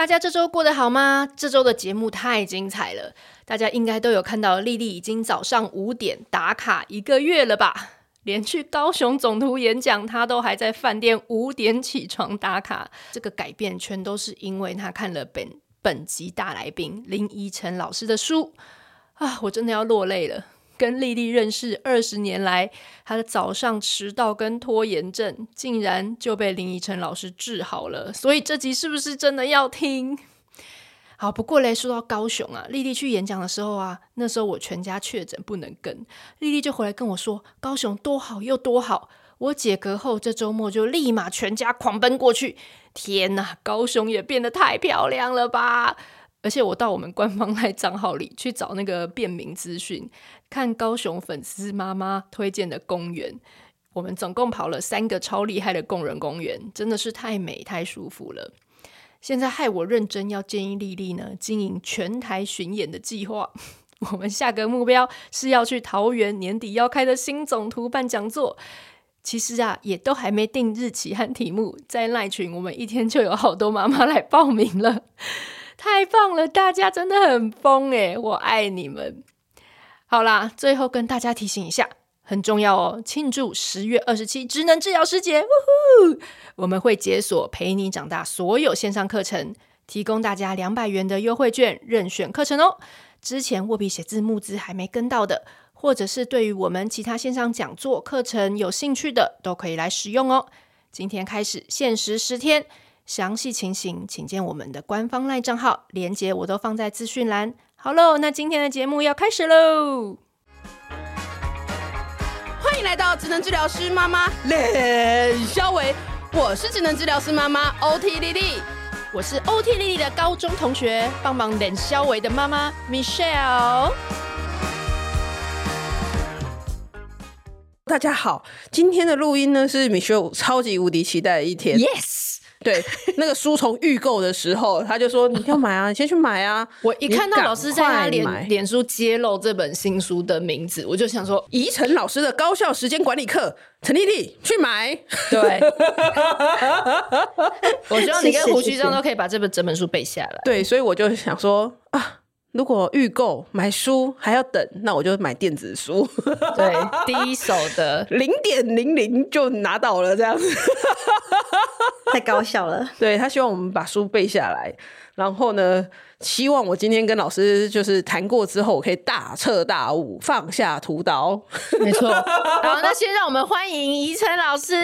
大家这周过得好吗？这周的节目太精彩了，大家应该都有看到，丽丽已经早上五点打卡一个月了吧？连去高雄总图演讲，她都还在饭店五点起床打卡。这个改变全都是因为她看了本本集大来宾林依晨老师的书啊！我真的要落泪了。跟丽丽认识二十年来，她的早上迟到跟拖延症，竟然就被林依晨老师治好了。所以这集是不是真的要听？好，不过嘞，说到高雄啊，丽丽去演讲的时候啊，那时候我全家确诊不能跟，丽丽就回来跟我说，高雄多好又多好。我解隔后这周末就立马全家狂奔过去。天哪，高雄也变得太漂亮了吧！而且我到我们官方赖账号里去找那个便民资讯，看高雄粉丝妈妈推荐的公园，我们总共跑了三个超厉害的共人公园，真的是太美太舒服了。现在害我认真要建议丽丽呢，经营全台巡演的计划。我们下个目标是要去桃园年底要开的新总图办讲座。其实啊，也都还没定日期和题目，在赖群我们一天就有好多妈妈来报名了。太棒了，大家真的很疯诶，我爱你们！好啦，最后跟大家提醒一下，很重要哦，庆祝十月二十七职能治疗师节，呜呼！我们会解锁陪你长大所有线上课程，提供大家两百元的优惠券任选课程哦。之前握笔写字募资还没跟到的，或者是对于我们其他线上讲座课程有兴趣的，都可以来使用哦。今天开始限时十天。详细情形，请见我们的官方 LINE 账号，连接我都放在资讯栏。好喽，那今天的节目要开始喽！欢迎来到职能治疗师妈妈练肖维，我是职能治疗师妈妈 OT 丽丽，我是 OT 丽丽的高中同学，帮忙练肖维的妈妈 Michelle。大家好，今天的录音呢是 Michelle 超级无敌期待的一天。Yes。对，那个书从预购的时候，他就说你要买啊，你先去买啊。我一看到老师在他脸脸书揭露这本新书的名字，我就想说，宜晨老师的高效时间管理课，陈丽丽去买。对，我希望你跟胡旭章都可以把这本整本书背下来。对，所以我就想说啊。如果预购买书还要等，那我就买电子书。对，第一手的 零点零零就拿到了，这样子太高效了。对，他希望我们把书背下来，然后呢，希望我今天跟老师就是谈过之后，我可以大彻大悟，放下屠刀。没错。好，那先让我们欢迎宜晨老师。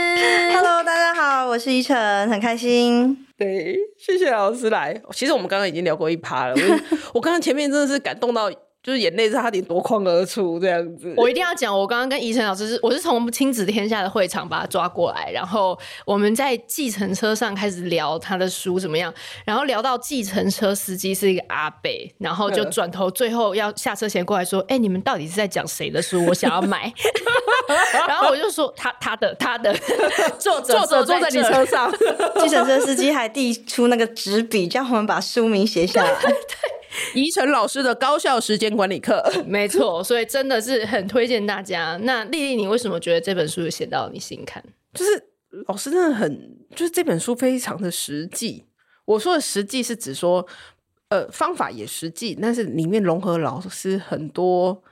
Hello，大家好，我是宜晨，很开心。对，谢谢老师来。其实我们刚刚已经聊过一趴了。我 我刚刚前面真的是感动到。就是眼泪差点夺眶而出这样子。我一定要讲，我刚刚跟宜晨老师是，我是从亲子天下的会场把他抓过来，然后我们在计程车上开始聊他的书怎么样，然后聊到计程车司机是一个阿伯，然后就转头最后要下车前过来说：“哎、欸，你们到底是在讲谁的书？我想要买。”然后我就说：“他他的他的作者作者坐在你车上。”计程车司机还递出那个纸笔，叫我们把书名写下来。对。宜晨老师的高效时间管理课，没错，所以真的是很推荐大家。那丽丽，你为什么觉得这本书写到你心坎？就是老师真的很，就是这本书非常的实际。我说的实际是指说，呃，方法也实际，但是里面融合老师很多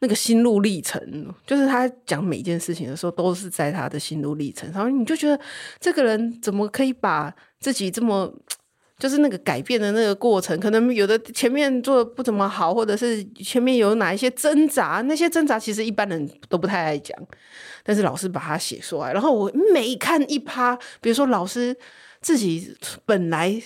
那个心路历程，就是他讲每件事情的时候，都是在他的心路历程。然后你就觉得这个人怎么可以把自己这么。就是那个改变的那个过程，可能有的前面做的不怎么好，或者是前面有哪一些挣扎，那些挣扎其实一般人都不太爱讲，但是老师把它写出来，然后我每看一趴，比如说老师自己本来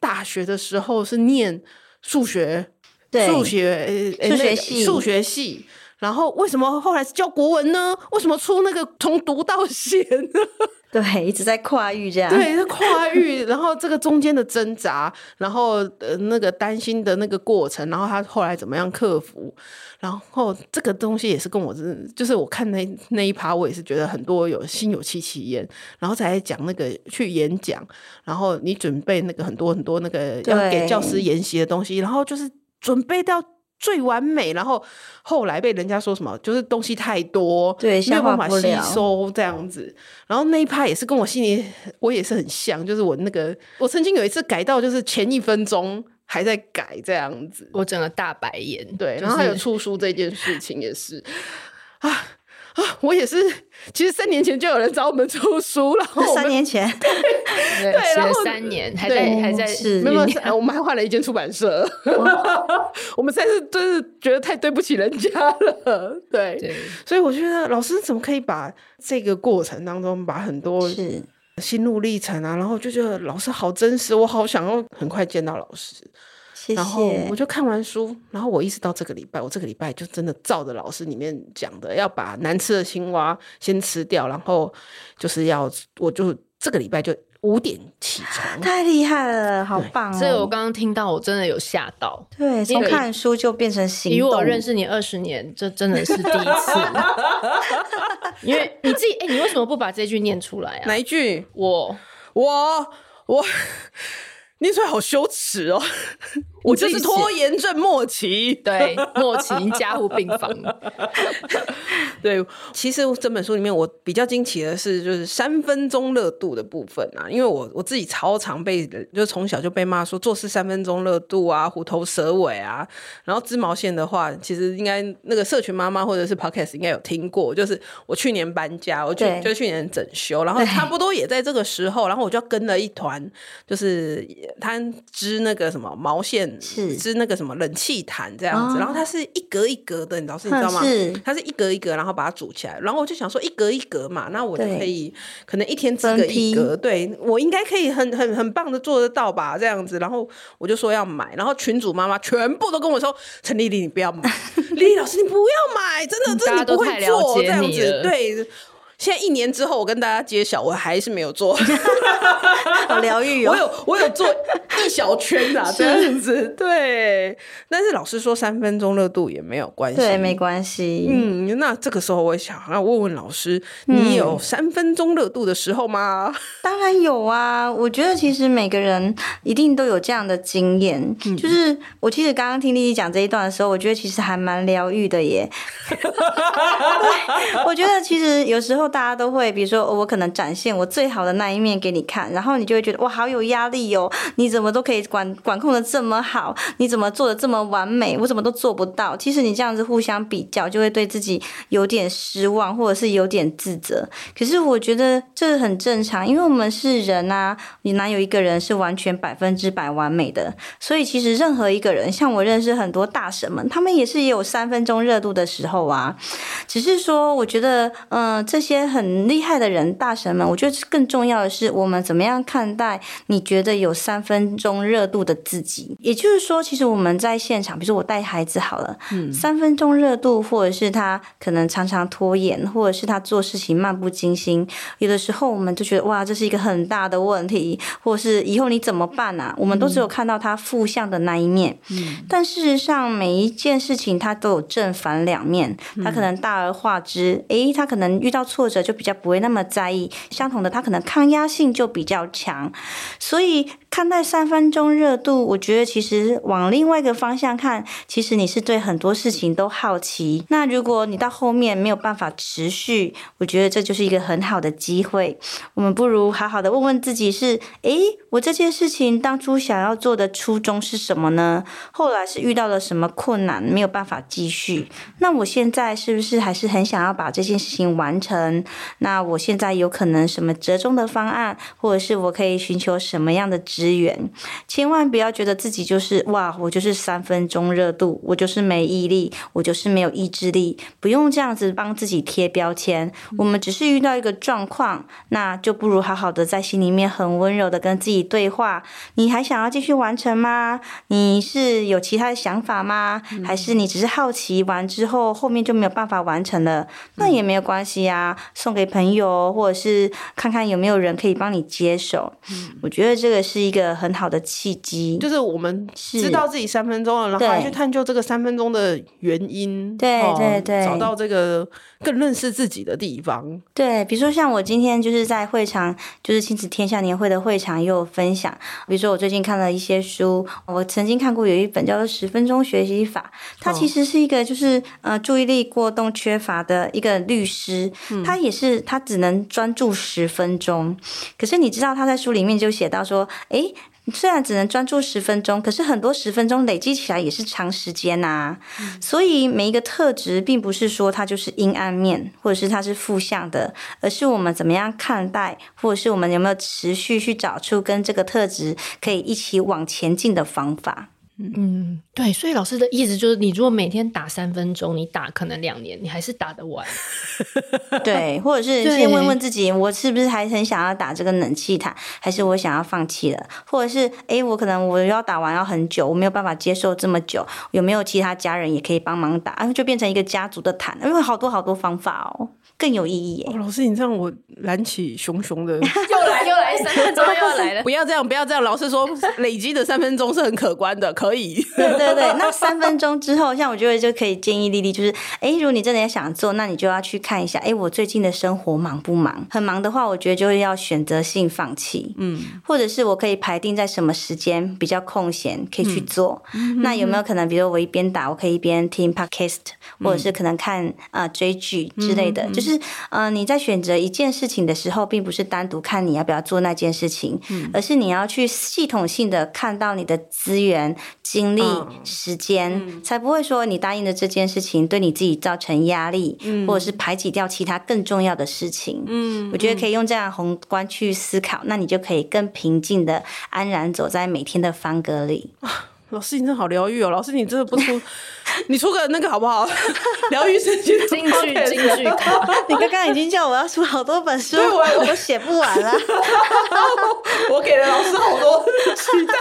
大学的时候是念数学，对，数学，数学系，数学系。然后为什么后来是教国文呢？为什么出那个从读到写呢？对，一直在跨域这样。对，是跨域，然后这个中间的挣扎，然后呃那个担心的那个过程，然后他后来怎么样克服？然后这个东西也是跟我是，就是我看那那一趴，我也是觉得很多有心有戚戚焉。然后才讲那个去演讲，然后你准备那个很多很多那个要给教师研习的东西，然后就是准备到。最完美，然后后来被人家说什么，就是东西太多，对，没有办法吸收这样子。然后那一趴也是跟我心里，我也是很像，就是我那个，我曾经有一次改到就是前一分钟还在改这样子，我整个大白眼。对，然后还有出书这件事情也是啊。啊，我也是。其实三年前就有人找我们出书了。三年前，对，然后三年，还在还在是，没有，我们还换了一间出版社。我们实在是真是觉得太对不起人家了。对，对，所以我觉得老师怎么可以把这个过程当中把很多心路历程啊，然后就觉得老师好真实，我好想要很快见到老师。谢谢。然后我就看完书，然后我一直到这个礼拜，我这个礼拜就真的照着老师里面讲的，要把难吃的青蛙先吃掉，然后就是要，我就这个礼拜就五点起床，太厉害了，好棒哦！所以我刚刚听到，我真的有吓到。对，从看书就变成行动。以我认识你二十年，这真的是第一次。因为你自己，哎，你为什么不把这句念出来啊？哪一句？我我我。念出来好羞耻哦！我就是拖延症末期，对，末期加护病房。对，其实这本书里面我比较惊奇的是，就是三分钟热度的部分啊，因为我我自己超常被，就从小就被骂说做事三分钟热度啊，虎头蛇尾啊。然后织毛线的话，其实应该那个社群妈妈或者是 Podcast 应该有听过，就是我去年搬家，我去就去年整修，然后差不多也在这个时候，然后我就要跟了一团，就是他织那个什么毛线。是是那个什么冷气毯这样子，哦、然后它是一格一格的，你知道是你知道吗？是它是一格一格，然后把它组起来。然后我就想说一格一格嘛，那我就可以可能一天织个一格，对我应该可以很很很棒的做得到吧？这样子，然后我就说要买，然后群主妈妈全部都跟我说：“陈丽丽，你不要买，丽丽老师你不要买，真的，真的你不会做这样子。”对。现在一年之后，我跟大家揭晓，我还是没有做，好疗愈哦。我有我有做一小圈啊，这样子对。但是老师说三分钟热度也没有关系，对，没关系。嗯，那这个时候我想要问问老师，你有三分钟热度的时候吗？当然有啊。我觉得其实每个人一定都有这样的经验，嗯、就是我其实刚刚听丽丽讲这一段的时候，我觉得其实还蛮疗愈的耶。我觉得其实有时候。大家都会，比如说我可能展现我最好的那一面给你看，然后你就会觉得哇，好有压力哦！你怎么都可以管管控的这么好？你怎么做的这么完美？我怎么都做不到？其实你这样子互相比较，就会对自己有点失望，或者是有点自责。可是我觉得这很正常，因为我们是人啊，你哪有一个人是完全百分之百完美的？所以其实任何一个人，像我认识很多大神们，他们也是也有三分钟热度的时候啊。只是说，我觉得，嗯、这些。很厉害的人，大神们，我觉得更重要的是，我们怎么样看待你觉得有三分钟热度的自己？也就是说，其实我们在现场，比如说我带孩子好了，嗯，三分钟热度，或者是他可能常常拖延，或者是他做事情漫不经心，有的时候我们就觉得哇，这是一个很大的问题，或者是以后你怎么办啊？我们都只有看到他负向的那一面，嗯，但事实上每一件事情它都有正反两面，他可能大而化之，诶，他可能遇到挫折。者就比较不会那么在意，相同的，他可能抗压性就比较强，所以看待三分钟热度，我觉得其实往另外一个方向看，其实你是对很多事情都好奇。那如果你到后面没有办法持续，我觉得这就是一个很好的机会。我们不如好好的问问自己：是，诶，我这件事情当初想要做的初衷是什么呢？后来是遇到了什么困难，没有办法继续？那我现在是不是还是很想要把这件事情完成？那我现在有可能什么折中的方案，或者是我可以寻求什么样的资源？千万不要觉得自己就是哇，我就是三分钟热度，我就是没毅力，我就是没有意志力。不用这样子帮自己贴标签。我们只是遇到一个状况，那就不如好好的在心里面很温柔的跟自己对话。你还想要继续完成吗？你是有其他的想法吗？还是你只是好奇完之后后面就没有办法完成了？那也没有关系呀。送给朋友，或者是看看有没有人可以帮你接手。嗯，我觉得这个是一个很好的契机，就是我们知道自己三分钟了，然后还去探究这个三分钟的原因，对对对，找到这个更认识自己的地方。对，比如说像我今天就是在会场，就是亲子天下年会的会场也有分享。比如说我最近看了一些书，我曾经看过有一本叫做《十分钟学习法》，它其实是一个就是呃注意力过动缺乏的一个律师，他也是他只能专注十分钟，可是你知道他在书里面就写到说，诶。虽然只能专注十分钟，可是很多十分钟累积起来也是长时间呐、啊。嗯、所以每一个特质，并不是说它就是阴暗面，或者是它是负向的，而是我们怎么样看待，或者是我们有没有持续去找出跟这个特质可以一起往前进的方法。嗯，对，所以老师的意思就是，你如果每天打三分钟，你打可能两年，你还是打得完。对，或者是先问问自己，我是不是还很想要打这个冷气毯，还是我想要放弃了？或者是，哎，我可能我要打完要很久，我没有办法接受这么久，有没有其他家人也可以帮忙打？就变成一个家族的毯，因为好多好多方法哦。更有意义耶！哦，老师，你这样我燃起熊熊的，又来又来，三分钟又来了。不要这样，不要这样。老师说，累积的三分钟是很可观的，可以。对对对，那三分钟之后，像我觉得就可以建议丽丽，就是，哎，如果你真的也想做，那你就要去看一下，哎，我最近的生活忙不忙？很忙的话，我觉得就是要选择性放弃，嗯，或者是我可以排定在什么时间比较空闲，可以去做。嗯、那有没有可能，比如我一边打，我可以一边听 podcast，或者是可能看啊、呃、追剧之类的，嗯、就是。嗯、呃，你在选择一件事情的时候，并不是单独看你要不要做那件事情，嗯、而是你要去系统性的看到你的资源、精力、嗯、时间，嗯、才不会说你答应的这件事情对你自己造成压力，嗯、或者是排挤掉其他更重要的事情。嗯，我觉得可以用这样宏观去思考，那你就可以更平静的安然走在每天的方格里。老师，你真的好疗愈哦！老师，你真的不出，你出个那个好不好？疗愈神经金句，金句。你刚刚已经叫我要出好多本书，我我都写不完了。我给了老师好多期待，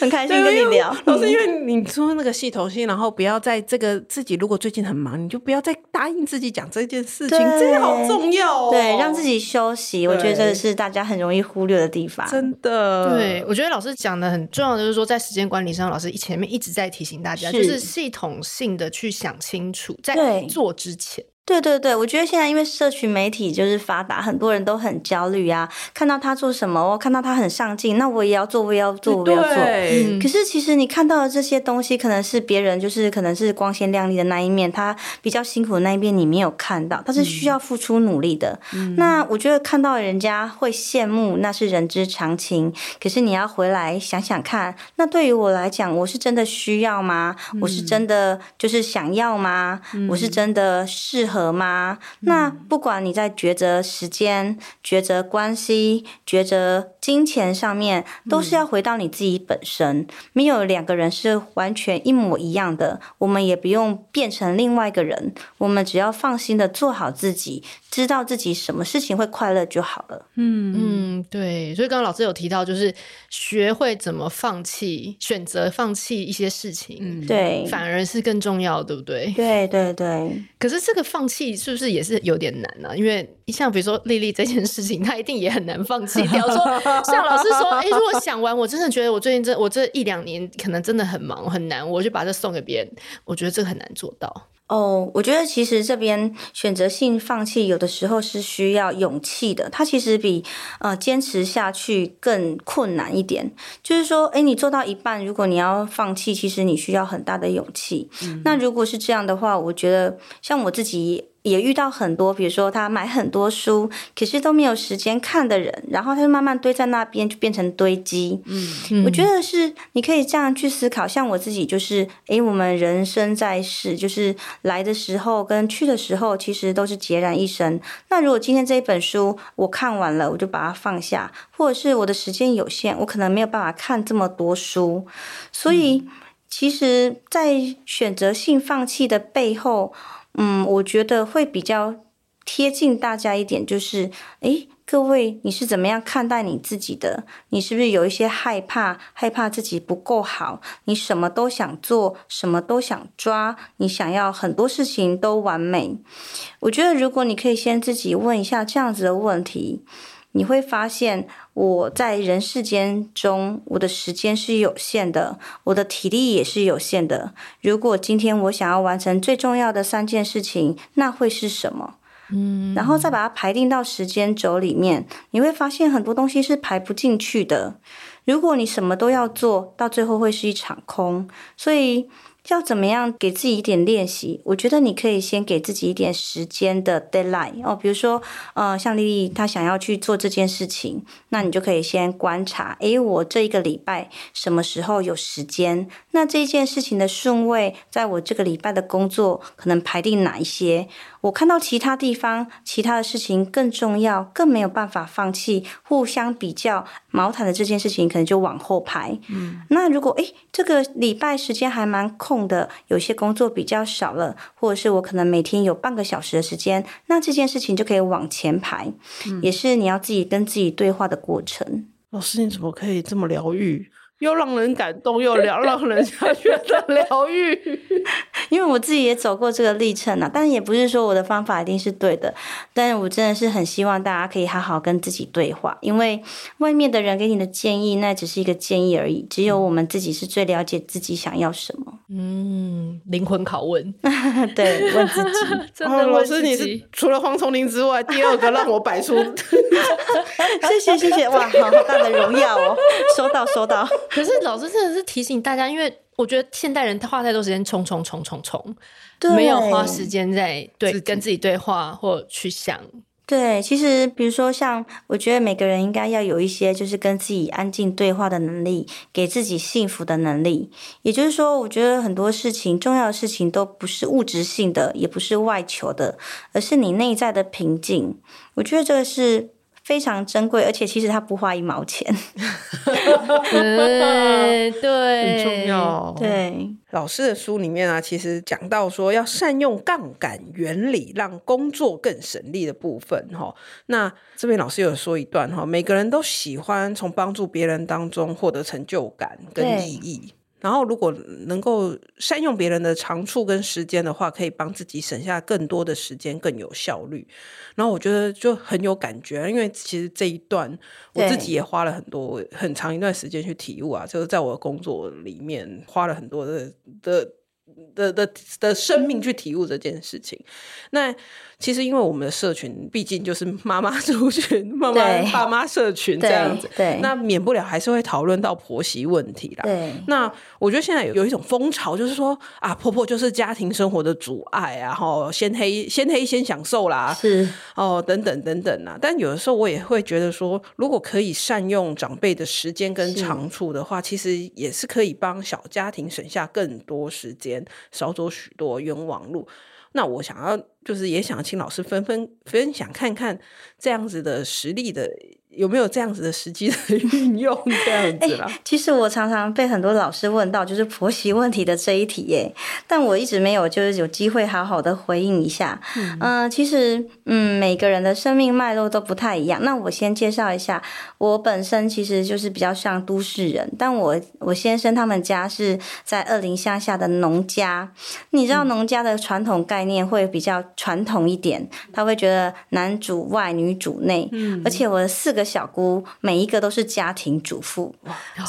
很开心跟你聊。老师，因为你说那个系统性，然后不要在这个自己如果最近很忙，你就不要再答应自己讲这件事情，这个好重要哦。对，让自己休息，我觉得这是大家很容易忽略的地方。真的，对，我觉得老师讲的很重要的就是说，在时间管理上。张老师前面一直在提醒大家，是就是系统性的去想清楚，在做之前。对对对，我觉得现在因为社群媒体就是发达，很多人都很焦虑啊。看到他做什么，我看到他很上进，那我也要做，我也要做，我也要做。嗯、可是其实你看到的这些东西，可能是别人就是可能是光鲜亮丽的那一面，他比较辛苦的那一面你没有看到，他是需要付出努力的。嗯、那我觉得看到人家会羡慕，那是人之常情。可是你要回来想想看，那对于我来讲，我是真的需要吗？嗯、我是真的就是想要吗？嗯、我是真的适合吗？那不管你在抉择时间、抉择关系、抉择金钱上面，都是要回到你自己本身。没有两个人是完全一模一样的，我们也不用变成另外一个人。我们只要放心的做好自己，知道自己什么事情会快乐就好了。嗯嗯，对。所以刚刚老师有提到，就是学会怎么放弃，选择放弃一些事情，嗯，对，反而是更重要，对不对？对对对。可是这个放弃是不是也是有点难呢、啊？因为像比如说丽丽这件事情，她一定也很难放弃掉。说 像老师说，哎、欸，如果想完，我真的觉得我最近这我这一两年可能真的很忙很难，我就把这送给别人，我觉得这个很难做到。哦，oh, 我觉得其实这边选择性放弃有的时候是需要勇气的，它其实比呃坚持下去更困难一点。就是说，诶，你做到一半，如果你要放弃，其实你需要很大的勇气。嗯、那如果是这样的话，我觉得像我自己。也遇到很多，比如说他买很多书，可是都没有时间看的人，然后他就慢慢堆在那边，就变成堆积。嗯，我觉得是你可以这样去思考。像我自己就是，诶，我们人生在世，就是来的时候跟去的时候，其实都是孑然一身。那如果今天这一本书我看完了，我就把它放下，或者是我的时间有限，我可能没有办法看这么多书，所以其实，在选择性放弃的背后。嗯，嗯我觉得会比较贴近大家一点，就是，诶，各位，你是怎么样看待你自己的？你是不是有一些害怕，害怕自己不够好？你什么都想做，什么都想抓，你想要很多事情都完美。我觉得，如果你可以先自己问一下这样子的问题。你会发现，我在人世间中，我的时间是有限的，我的体力也是有限的。如果今天我想要完成最重要的三件事情，那会是什么？嗯，然后再把它排定到时间轴里面，你会发现很多东西是排不进去的。如果你什么都要做，到最后会是一场空。所以。要怎么样给自己一点练习？我觉得你可以先给自己一点时间的 deadline 哦，比如说，呃，像丽丽她想要去做这件事情，那你就可以先观察，诶，我这一个礼拜什么时候有时间？那这件事情的顺位，在我这个礼拜的工作可能排定哪一些？我看到其他地方，其他的事情更重要，更没有办法放弃。互相比较，毛毯的这件事情可能就往后排。嗯，那如果诶，这个礼拜时间还蛮空的，有些工作比较少了，或者是我可能每天有半个小时的时间，那这件事情就可以往前排。嗯，也是你要自己跟自己对话的过程。老师，你怎么可以这么疗愈？又让人感动，又疗让人家觉得疗愈。因为我自己也走过这个历程啊，但也不是说我的方法一定是对的。但我真的是很希望大家可以好好跟自己对话，因为外面的人给你的建议，那只是一个建议而已。只有我们自己是最了解自己想要什么。嗯，灵魂拷问，对，问自己。真的问自己。老师，你是除了黄崇林之外，第二个让我摆出。谢谢谢谢，哇，好好大的荣耀哦！收到收到。可是老师真的是提醒大家，因为我觉得现代人他花太多时间冲冲冲冲冲，没有花时间在对自跟自己对话或去想。对，其实比如说像我觉得每个人应该要有一些就是跟自己安静对话的能力，给自己幸福的能力。也就是说，我觉得很多事情重要的事情都不是物质性的，也不是外求的，而是你内在的平静。我觉得这个是。非常珍贵，而且其实他不花一毛钱。对对，很重要。对，老师的书里面啊，其实讲到说要善用杠杆原理，让工作更省力的部分。哈，那这边老师有说一段哈，每个人都喜欢从帮助别人当中获得成就感跟意义。然后，如果能够善用别人的长处跟时间的话，可以帮自己省下更多的时间，更有效率。然后我觉得就很有感觉，因为其实这一段我自己也花了很多很长一段时间去体悟啊，就是在我的工作里面花了很多的的的的的生命去体悟这件事情。那。其实，因为我们的社群毕竟就是妈妈族群、妈妈爸妈社群这样子，对，对，那免不了还是会讨论到婆媳问题啦。对，那我觉得现在有有一种风潮，就是说啊，婆婆就是家庭生活的阻碍啊，哈，先黑先黑先享受啦，是哦，等等等等啊。但有的时候我也会觉得说，如果可以善用长辈的时间跟长处的话，其实也是可以帮小家庭省下更多时间，少走许多冤枉路。那我想要，就是也想请老师分分分享看看这样子的实力的。有没有这样子的实际的 运用这样子啦？欸，其实我常常被很多老师问到，就是婆媳问题的这一题耶，但我一直没有就是有机会好好的回应一下。嗯，呃，其实嗯，每个人的生命脉络都不太一样。那我先介绍一下，我本身其实就是比较像都市人，但我我先生他们家是在二林乡下的农家。你知道农家的传统概念会比较传统一点，他会觉得男主外女主内。嗯，而且我的四个。小姑每一个都是家庭主妇，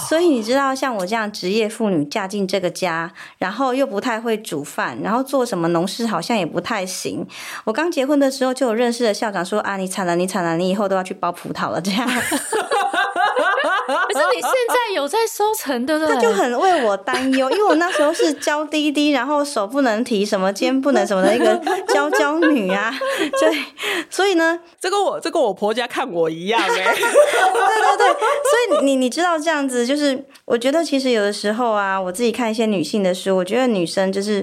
所以你知道，像我这样职业妇女嫁进这个家，然后又不太会煮饭，然后做什么农事好像也不太行。我刚结婚的时候就有认识的校长说：“啊，你惨了，你惨了，你以后都要去包葡萄了。”这样。可是你现在有在收成对不对，他就很为我担忧，因为我那时候是娇滴滴，然后手不能提，什么肩不能什么的一个 娇娇女啊，对，所以呢，这跟我这跟我婆家看我一样哎，对对对，所以你你知道这样子，就是我觉得其实有的时候啊，我自己看一些女性的书，我觉得女生就是，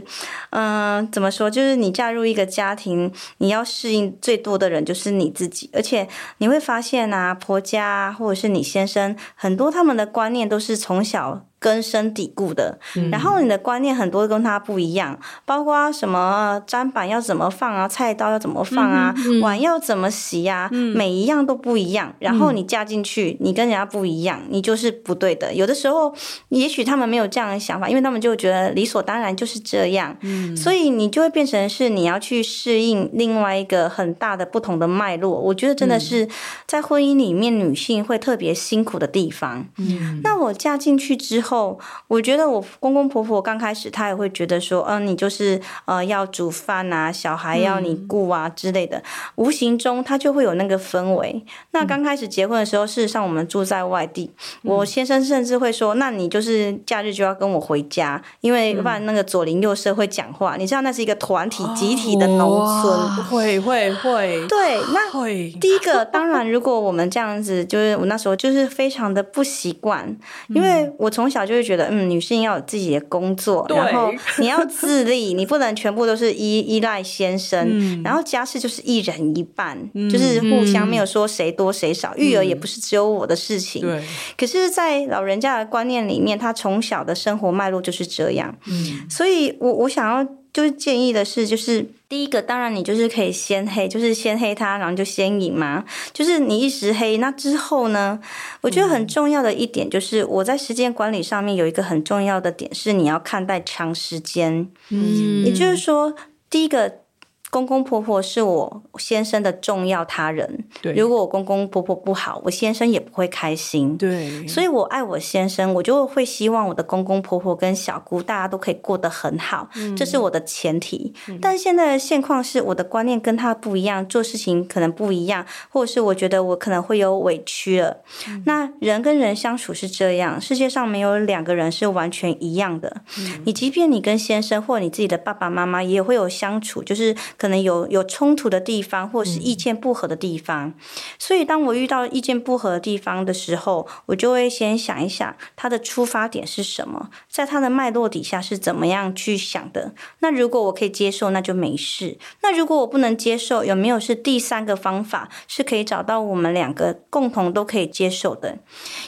嗯、呃，怎么说，就是你嫁入一个家庭，你要适应最多的人就是你自己，而且你会发现啊，婆家或者是你先生。很多他们的观念都是从小根深蒂固的，嗯、然后你的观念很多跟他不一样，包括什么砧板要怎么放啊，菜刀要怎么放啊，嗯嗯、碗要怎么洗啊，嗯、每一样都不一样。然后你嫁进去，你跟人家不一样，你就是不对的。有的时候，也许他们没有这样的想法，因为他们就觉得理所当然就是这样，嗯、所以你就会变成是你要去适应另外一个很大的不同的脉络。我觉得真的是在婚姻里面，女性会特别辛苦的地方。嗯、那我嫁进去之后。后，我觉得我公公婆婆刚开始，他也会觉得说，嗯、呃，你就是呃要煮饭啊，小孩要你顾啊之类的，嗯、无形中他就会有那个氛围。那刚开始结婚的时候，事实上我们住在外地，嗯、我先生甚至会说，那你就是假日就要跟我回家，因为不然那个左邻右舍会讲话。你知道那是一个团体集体的农村，会会会，对，那会第一个当然，如果我们这样子，就是我那时候就是非常的不习惯，因为我从小。就会觉得，嗯，女性要有自己的工作，然后你要自立，你不能全部都是依依赖先生，嗯、然后家事就是一人一半，嗯、就是互相没有说谁多谁少，嗯、育儿也不是只有我的事情。对，可是，在老人家的观念里面，他从小的生活脉络就是这样，嗯，所以我我想要。就是建议的是，就是第一个，当然你就是可以先黑，就是先黑他，然后就先赢嘛。就是你一时黑，那之后呢？我觉得很重要的一点就是，我在时间管理上面有一个很重要的点是，你要看待长时间。嗯，也就是说，第一个。公公婆婆是我先生的重要他人。对，如果我公公婆婆不好，我先生也不会开心。对，所以我爱我先生，我就会希望我的公公婆婆跟小姑大家都可以过得很好，嗯、这是我的前提。嗯、但现在的现况是我的观念跟他不一样，做事情可能不一样，或者是我觉得我可能会有委屈了。嗯、那人跟人相处是这样，世界上没有两个人是完全一样的。嗯、你即便你跟先生或你自己的爸爸妈妈也会有相处，就是。可能有有冲突的地方，或是意见不合的地方，嗯、所以当我遇到意见不合的地方的时候，我就会先想一想他的出发点是什么，在他的脉络底下是怎么样去想的。那如果我可以接受，那就没事；那如果我不能接受，有没有是第三个方法是可以找到我们两个共同都可以接受的？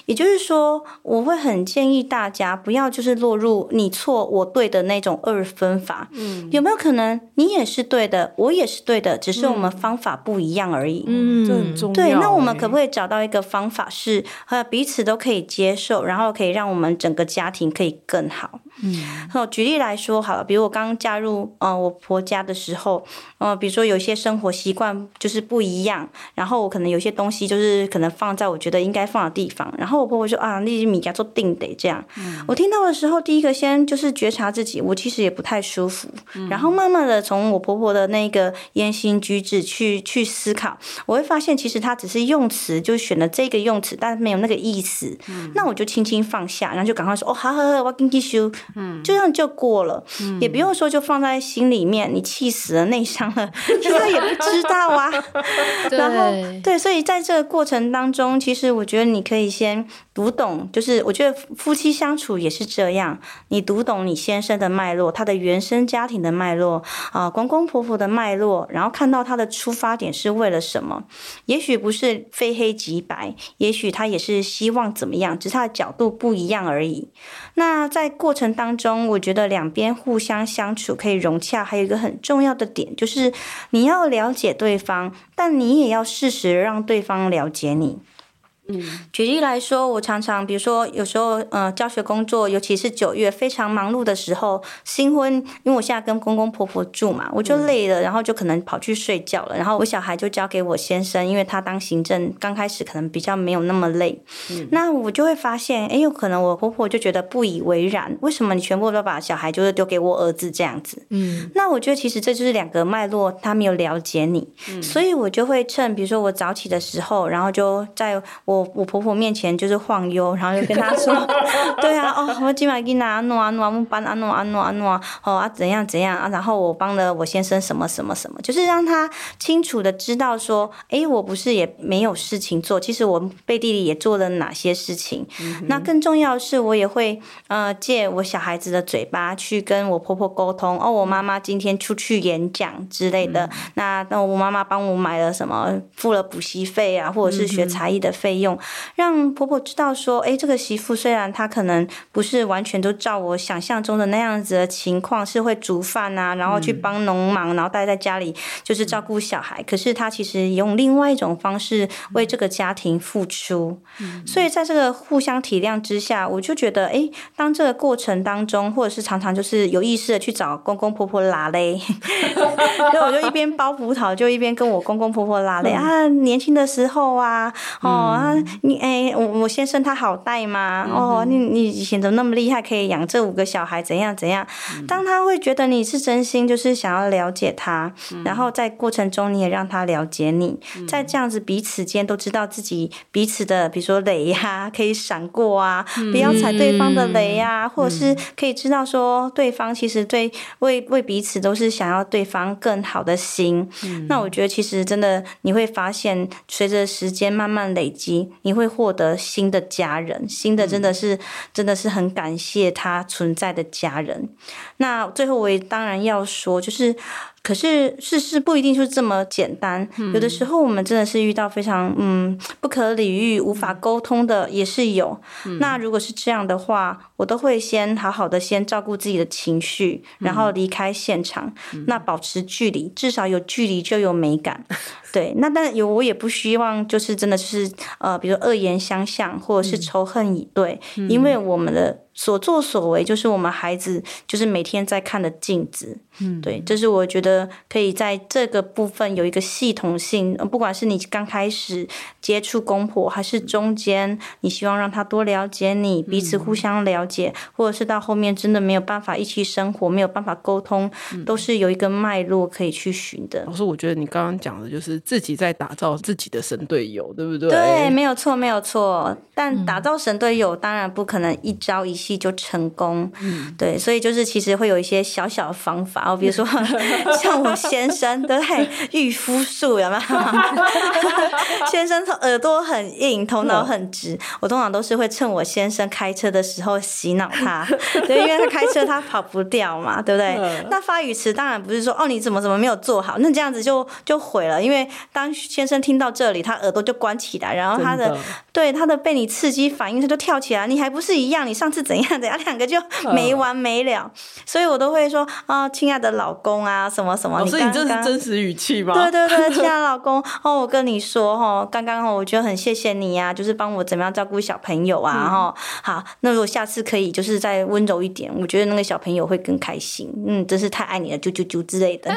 也就是说，我会很建议大家不要就是落入你错我对的那种二分法。嗯，有没有可能你也是对的？我也是对的，只是我们方法不一样而已。嗯，这很重要。对，那我们可不可以找到一个方法，是和彼此都可以接受，然后可以让我们整个家庭可以更好？嗯，好，举例来说好了，比如我刚加入呃我婆家的时候，呃，比如说有些生活习惯就是不一样，然后我可能有些东西就是可能放在我觉得应该放的地方，然后我婆婆说啊，那些米家做定得这样。嗯，我听到的时候，第一个先就是觉察自己，我其实也不太舒服，嗯，然后慢慢的从我婆婆的那个言行举止去去思考，我会发现其实他只是用词就选了这个用词，但是没有那个意思。嗯，那我就轻轻放下，然后就赶快说哦，好好好，我给你修。嗯，就这样就过了，嗯、也不用说就放在心里面，你气死了、内伤了，其实他也不知道啊。对 然后，对，所以在这个过程当中，其实我觉得你可以先读懂，就是我觉得夫妻相处也是这样，你读懂你先生的脉络，他的原生家庭的脉络啊、公公婆婆的脉络，然后看到他的出发点是为了什么？也许不是非黑即白，也许他也是希望怎么样，只是他的角度不一样而已。那在过程当中，我觉得两边互相相处可以融洽，还有一个很重要的点就是你要了解对方，但你也要适时让对方了解你。嗯，举例来说，我常常，比如说，有时候，呃，教学工作，尤其是九月非常忙碌的时候，新婚，因为我现在跟公公婆婆住嘛，我就累了，然后就可能跑去睡觉了，然后我小孩就交给我先生，因为他当行政，刚开始可能比较没有那么累。嗯，那我就会发现，哎，有可能我婆婆就觉得不以为然，为什么你全部都把小孩就是丢给我儿子这样子？嗯，那我觉得其实这就是两个脉络，他没有了解你，嗯，所以我就会趁，比如说我早起的时候，然后就在我。我婆婆面前就是晃悠，然后就跟她说：“ 对，哦，我今晚给你啊弄啊弄啊，我们班安弄安弄安弄啊，哦啊怎样怎样啊，然后我帮了我先生什么什么什么，就是让他清楚的知道说，诶，我不是也没有事情做，其实我背地里也做了哪些事情。嗯、那更重要的是，我也会呃借我小孩子的嘴巴去跟我婆婆沟通。哦，我妈妈今天出去演讲之类的，嗯、那那我妈妈帮我买了什么，付了补习费啊，或者是学才艺的费用。用，让婆婆知道说，哎，这个媳妇虽然她可能不是完全都照我想象中的那样子的情况，是会煮饭啊，然后去帮农忙，然后待在家里就是照顾小孩，可是他其实用另外一种方式为这个家庭付出。所以在这个互相体谅之下，我就觉得，哎，当这个过程当中，或者是常常就是有意识的去找公公婆婆拉嘞，所以我就一边包葡萄，就一边跟我公公婆婆拉嘞啊，年轻的时候啊，哦啊，你哎，我我先生他好带吗？哦，你你以前怎么那么厉害，可以养这五个小孩，怎样怎样？当他会觉得你是真心，就是想要了解他，然后在过程中你也让他了解你，在这样子彼此间都知道自己彼此的，比如说雷呀，可以闪过啊，不要踩对方的雷呀，或者是可以知道说对方其实对为为彼此都是想要对方更好的心。那我觉得其实真的你会发现，随着时间慢慢累积，你会获得新的家人，新的真的是真的是很感谢他存在的家人。那最后我也当然要说，就是。可是事事不一定就是这么简单，嗯、有的时候我们真的是遇到非常嗯不可理喻、无法沟通的也是有。嗯、那如果是这样的话，我都会先好好的先照顾自己的情绪，然后离开现场。嗯、那保持距离，至少有距离就有美感。对，那但有我也不希望就是真的是呃，比如恶言相向或者是仇恨以对，嗯、因为我们的。所作所为就是我们孩子就是每天在看的镜子，嗯，对，这是我觉得可以在这个部分有一个系统性，不管是你刚开始接触公婆，还是中间你希望让他多了解你，彼此互相了解，嗯、或者是到后面真的没有办法一起生活，没有办法沟通，嗯、都是有一个脉络可以去寻的。老师，我觉得你刚刚讲的就是自己在打造自己的神队友，对不对？对，没有错，没有错。但打造神队友当然不可能一朝一夕。就成功，嗯，对，所以就是其实会有一些小小的方法哦，比如说 像我先生，对，驭夫术有没有？先生耳朵很硬，头脑很直，我通常都是会趁我先生开车的时候洗脑他，对，因为他开车他跑不掉嘛，对不对？那发语词当然不是说哦，你怎么怎么没有做好，那这样子就就毁了，因为当先生听到这里，他耳朵就关起来，然后他的，的对他的被你刺激反应，他就跳起来，你还不是一样？你上次怎样？等下两个就没完没了，嗯、所以我都会说啊，亲爱的老公啊，什么什么。所以你这是真实语气吧？对对对，亲爱的老公哦，我跟你说哦，刚刚哦，我觉得很谢谢你呀、啊，就是帮我怎么样照顾小朋友啊，哈、嗯，好，那如果下次可以就是再温柔一点，我觉得那个小朋友会更开心。嗯，真是太爱你了，啾啾啾之类的。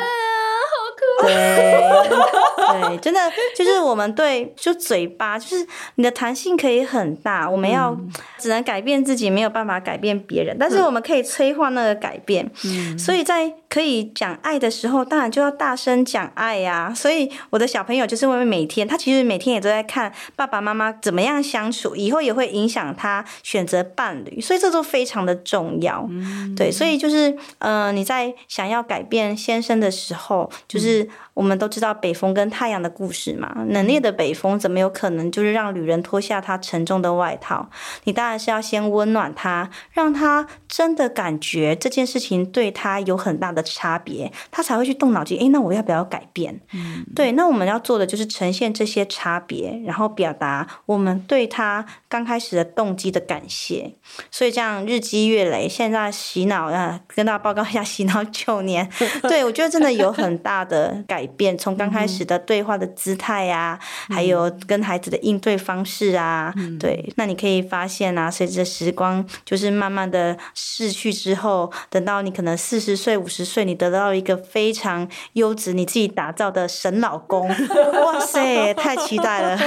对 对，真的就是我们对就嘴巴，就是你的弹性可以很大。我们要只能改变自己，没有办法改变别人，但是我们可以催化那个改变。嗯，所以在可以讲爱的时候，当然就要大声讲爱呀。所以我的小朋友就是因为每天，他其实每天也都在看爸爸妈妈怎么样相处，以后也会影响他选择伴侣，所以这都非常的重要。对，所以就是呃，你在想要改变先生的时候，就是。我们都知道北风跟太阳的故事嘛，冷冽的北风怎么有可能就是让女人脱下她沉重的外套？你当然是要先温暖她，让她真的感觉这件事情对她有很大的差别，她才会去动脑筋。诶，那我要不要改变？嗯，对，那我们要做的就是呈现这些差别，然后表达我们对她刚开始的动机的感谢。所以这样日积月累，现在洗脑啊，跟大家报告一下，洗脑九年，对，我觉得真的有很大的改。改变从刚开始的对话的姿态啊，嗯、还有跟孩子的应对方式啊，嗯、对，那你可以发现啊，随着时光就是慢慢的逝去之后，等到你可能四十岁、五十岁，你得到一个非常优质、你自己打造的神老公，哇塞，太期待了！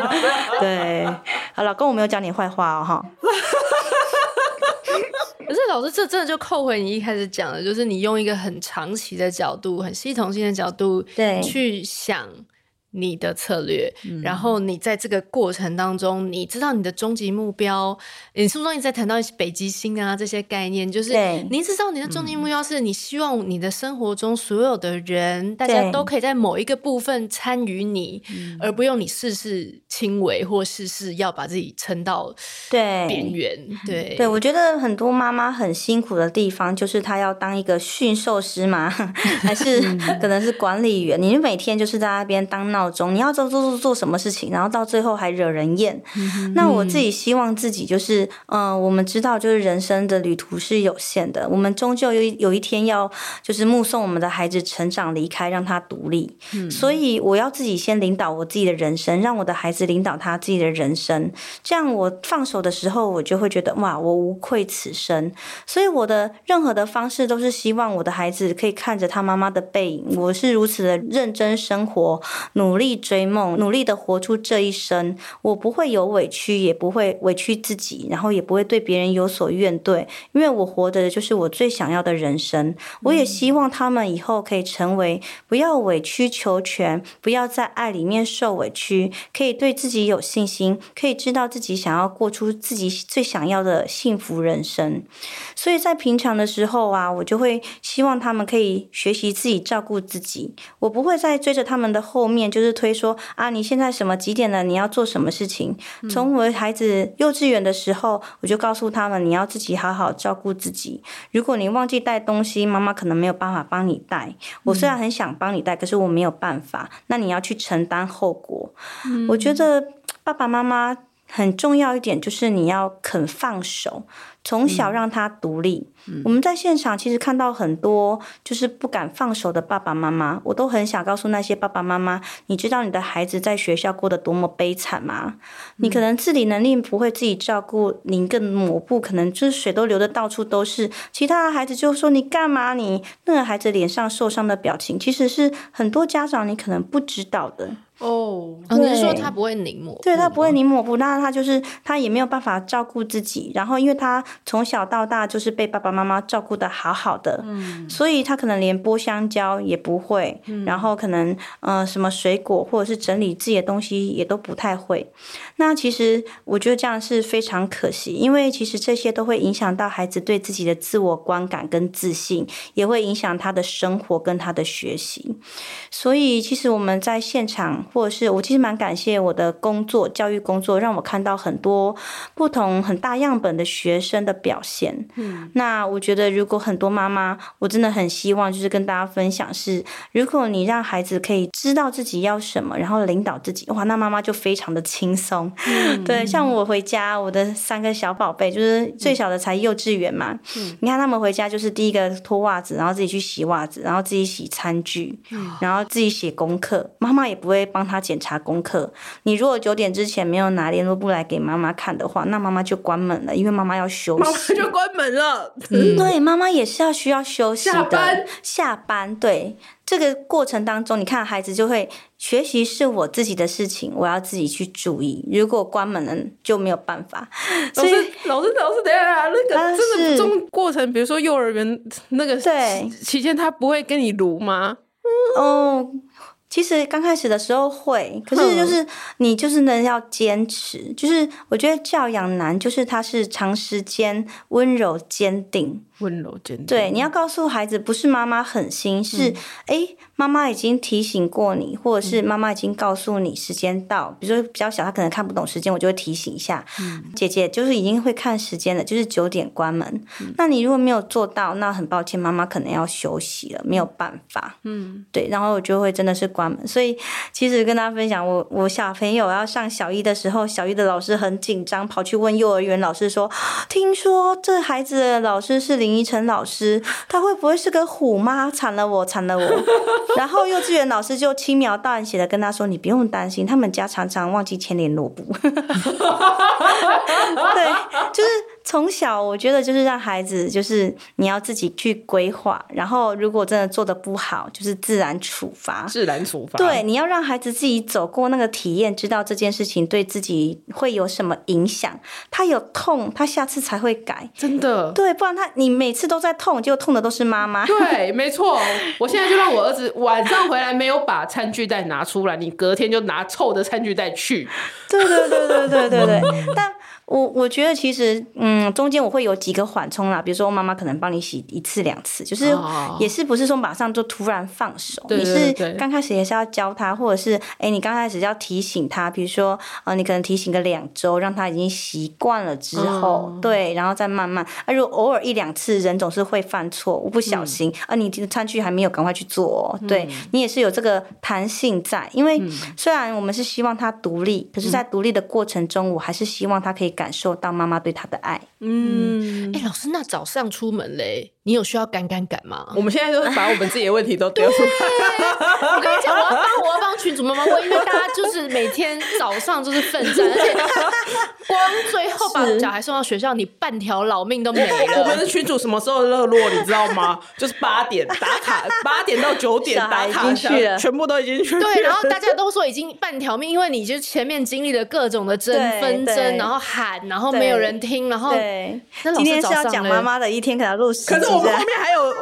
对，好，老公，我没有讲你坏话哦，哈。老师，这真的就扣回你一开始讲的，就是你用一个很长期的角度、很系统性的角度，对，去想。你的策略，嗯、然后你在这个过程当中，你知道你的终极目标。你书中一直在谈到一些北极星啊这些概念，就是你知道你的终极目标是你希望你的生活中所有的人，对大家都可以在某一个部分参与你，而不用你事事亲为或事事要把自己撑到对边缘。对对，对，我觉得很多妈妈很辛苦的地方，就是她要当一个驯兽师嘛，还是可能是管理员？你每天就是在那边当闹你要做做做做什么事情，然后到最后还惹人厌。嗯、那我自己希望自己就是，嗯、呃，我们知道就是人生的旅途是有限的，我们终究有有一天要就是目送我们的孩子成长离开，让他独立。嗯、所以我要自己先领导我自己的人生，让我的孩子领导他自己的人生。这样我放手的时候，我就会觉得哇，我无愧此生。所以我的任何的方式都是希望我的孩子可以看着他妈妈的背影，我是如此的认真生活，努努力追梦，努力的活出这一生。我不会有委屈，也不会委屈自己，然后也不会对别人有所怨怼，因为我活着的就是我最想要的人生。我也希望他们以后可以成为不要委曲求全，不要在爱里面受委屈，可以对自己有信心，可以知道自己想要过出自己最想要的幸福人生。所以在平常的时候啊，我就会希望他们可以学习自己照顾自己。我不会再追着他们的后面，就是推说啊，你现在什么几点了？你要做什么事情？从我的孩子幼稚园的时候，我就告诉他们，你要自己好好照顾自己。如果你忘记带东西，妈妈可能没有办法帮你带。我虽然很想帮你带，可是我没有办法。那你要去承担后果。我觉得爸爸妈妈很重要一点，就是你要肯放手。从小让他独立。嗯，我们在现场其实看到很多就是不敢放手的爸爸妈妈，我都很想告诉那些爸爸妈妈，你知道你的孩子在学校过得多么悲惨吗？你可能自理能力不会自己照顾，你一个抹布可能就是水都流得到处都是，其他的孩子就说你干嘛？你那个孩子脸上受伤的表情，其实是很多家长你可能不知道的。哦，你是说他不会拧抹布？对，他不会拧抹布，那他就是他也没有办法照顾自己，然后因为他。从小到大就是被爸爸妈妈照顾得好好的，嗯，所以他可能连剥香蕉也不会，嗯，然后可能呃什么水果或者是整理自己的东西也都不太会。那其实我觉得这样是非常可惜，因为其实这些都会影响到孩子对自己的自我观感跟自信，也会影响他的生活跟他的学习。所以其实我们在现场，或者是我其实蛮感谢我的工作，教育工作让我看到很多不同很大样本的学生的表现，嗯，那我觉得如果很多妈妈，我真的很希望就是跟大家分享是，如果你让孩子可以知道自己要什么，然后领导自己，哇，那妈妈就非常的轻松。嗯、对，像我回家，我的三个小宝贝，就是最小的才幼稚园嘛，嗯，你看他们回家就是第一个脱袜子，然后自己去洗袜子，然后自己洗餐具，嗯、然后自己写功课，妈妈也不会帮他检查功课。你如果九点之前没有拿联络簿来给妈妈看的话，那妈妈就关门了，因为妈妈要休息。妈妈就关门了。嗯，对，妈妈也是要需要休息的。下班，下班，对。这个过程当中，你看孩子就会学习是我自己的事情，我要自己去注意。如果关门了，就没有办法。所以老师，老师，等一下，那个这个中过程，比如说幼儿园那个对期间，他不会跟你撸吗？嗯、哦。其实刚开始的时候会，可是就是你就是能要坚持，就是我觉得教养难，就是他是长时间温柔坚定。温柔坚定。对，你要告诉孩子，不是妈妈狠心，是哎，妈妈已经提醒过你，或者是妈妈已经告诉你时间到。比如说比较小，他可能看不懂时间，我就会提醒一下。嗯，姐姐就是已经会看时间了，就是九点关门。嗯，那你如果没有做到，那很抱歉，妈妈可能要休息了，没有办法。嗯，对，然后我就会真的是关门。所以其实跟大家分享，我我小朋友要上小一的时候，小一的老师很紧张，跑去问幼儿园老师说：“听说这孩子的老师是林。”林依晨老师，他会不会是个虎妈？惨了我，惨了我！然后幼稚园老师就轻描淡写的跟他说：“你不用担心，他们家常常忘记签联络簿。”对，就是。从小，我觉得就是让孩子，就是你要自己去规划，然后如果真的做的不好，就是自然处罚。自然处罚。对，你要让孩子自己走过那个体验，知道这件事情对自己会有什么影响。他有痛，他下次才会改。真的。对，不然他你每次都在痛，结果痛的都是妈妈。对，没错。我现在就让我儿子晚上回来没有把餐具袋拿出来，你隔天就拿臭的餐具袋去。对对对对对对对。但我我觉得其实，嗯。嗯，中间我会有几个缓冲啦，比如说妈妈可能帮你洗一次两次，就是也是不是说马上就突然放手，你是刚开始也是要教他，或者是哎、欸，你刚开始要提醒他，比如说呃，你可能提醒个两周，让他已经习惯了之后，嗯、对，然后再慢慢，啊，如果偶尔一两次，人总是会犯错，我不小心、嗯、啊，你这个餐具还没有赶快去做、哦，对、嗯、你也是有这个弹性在，因为虽然我们是希望他独立，可是在独立的过程中，我还是希望他可以感受到妈妈对他的爱。嗯，哎、欸，老师，那早上出门嘞？你有需要赶赶赶吗？我们现在就是把我们自己的问题都丢出来。我跟你讲，我要帮我要帮群主妈妈问，因为大家就是每天早上就是奋战，而且光最后把小孩送到学校，你半条老命都没了。我们的群主什么时候热络，你知道吗？就是八点打卡，八点到九点打卡去了，全部都已经去了。对，然后大家都说已经半条命，因为你就前面经历了各种的争纷争，然后喊，然后没有人听，然后对。今天是要讲妈妈的一天，可能录十集。我们后面还有，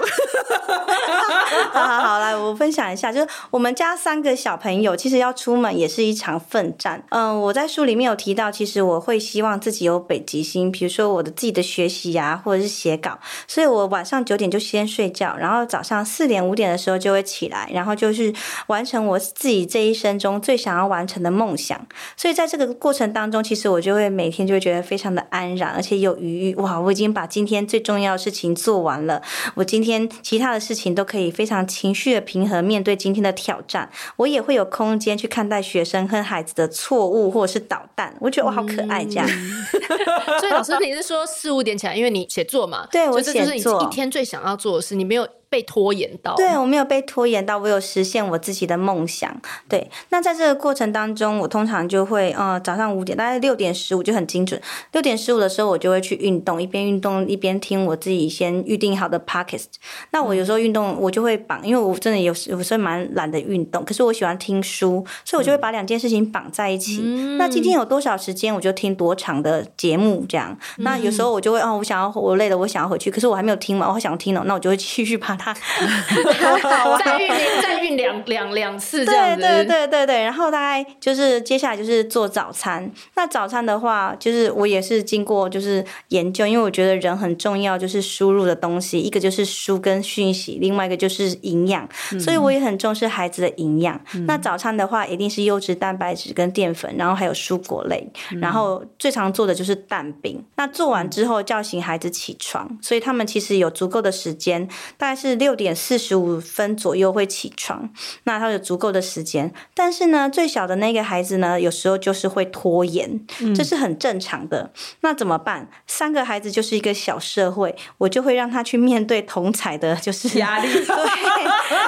好好好，来我分享一下，就是我们家三个小朋友，其实要出门也是一场奋战。嗯，我在书里面有提到，其实我会希望自己有北极星，比如说我的自己的学习啊，或者是写稿，所以我晚上九点就先睡觉，然后早上四点五点的时候就会起来，然后就是完成我自己这一生中最想要完成的梦想。所以在这个过程当中，其实我就会每天就会觉得非常的安然，而且有余裕。哇，我已经把今天最重要的事情做完了。我今天其他的事情都可以非常情绪的平衡面对今天的挑战，我也会有空间去看待学生和孩子的错误或者是捣蛋，我觉得我好可爱这样。嗯、所以老师，你是说四五点起来，因为你写作嘛？对，我写作。是你一天最想要做的事，你没有。被拖延到，对，我没有被拖延到，我有实现我自己的梦想。对，那在这个过程当中，我通常就会，呃，早上五点，大概六点十五就很精准。六点十五的时候，我就会去运动，一边运动一边听我自己先预定好的 podcast。那我有时候运动，我就会绑，因为我真的有时有时候蛮懒得运动，可是我喜欢听书，所以我就会把两件事情绑在一起。嗯、那今天有多少时间，我就听多长的节目这样。那有时候我就会，哦，我想要我累了，我想要回去，可是我还没有听完，我好想要听了，那我就会继续把 它。再运两再运两两两次这样子，对对对对对。然后大概就是接下来就是做早餐。那早餐的话，就是我也是经过就是研究，因为我觉得人很重要，就是输入的东西，一个就是书跟讯息，另外一个就是营养。嗯、所以我也很重视孩子的营养。嗯、那早餐的话，一定是优质蛋白质跟淀粉，然后还有蔬果类。嗯、然后最常做的就是蛋饼。那做完之后叫醒孩子起床，所以他们其实有足够的时间，大概是六点四十五分左右会起床，那他有足够的时间。但是呢，最小的那个孩子呢，有时候就是会拖延，这是很正常的。嗯、那怎么办？三个孩子就是一个小社会，我就会让他去面对同侪的，就是压力。对，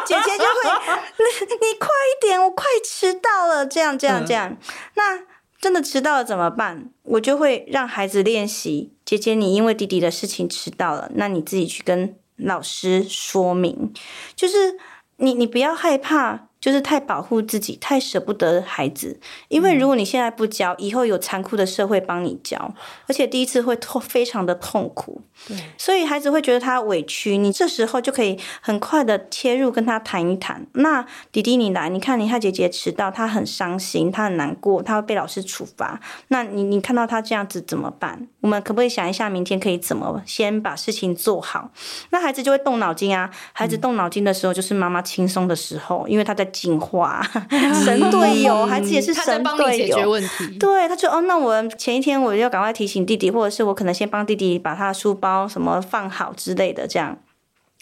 姐姐就会，你快一点，我快迟到了，这样这样这样。嗯、那真的迟到了怎么办？我就会让孩子练习，姐姐，你因为弟弟的事情迟到了，那你自己去跟。老师说明，就是你，你不要害怕。就是太保护自己，太舍不得孩子，因为如果你现在不教，以后有残酷的社会帮你教，而且第一次会痛，非常的痛苦。对，所以孩子会觉得他委屈，你这时候就可以很快的切入跟他谈一谈。那弟弟你来，你看你看姐姐迟到，他很伤心，他很难过，他会被老师处罚。那你你看到他这样子怎么办？我们可不可以想一下，明天可以怎么先把事情做好？那孩子就会动脑筋啊。孩子动脑筋的时候，就是妈妈轻松的时候，因为他在。进化 神队友，孩子也是神队友。对，他就哦，那我前一天我要赶快提醒弟弟，或者是我可能先帮弟弟把他的书包什么放好之类的，这样。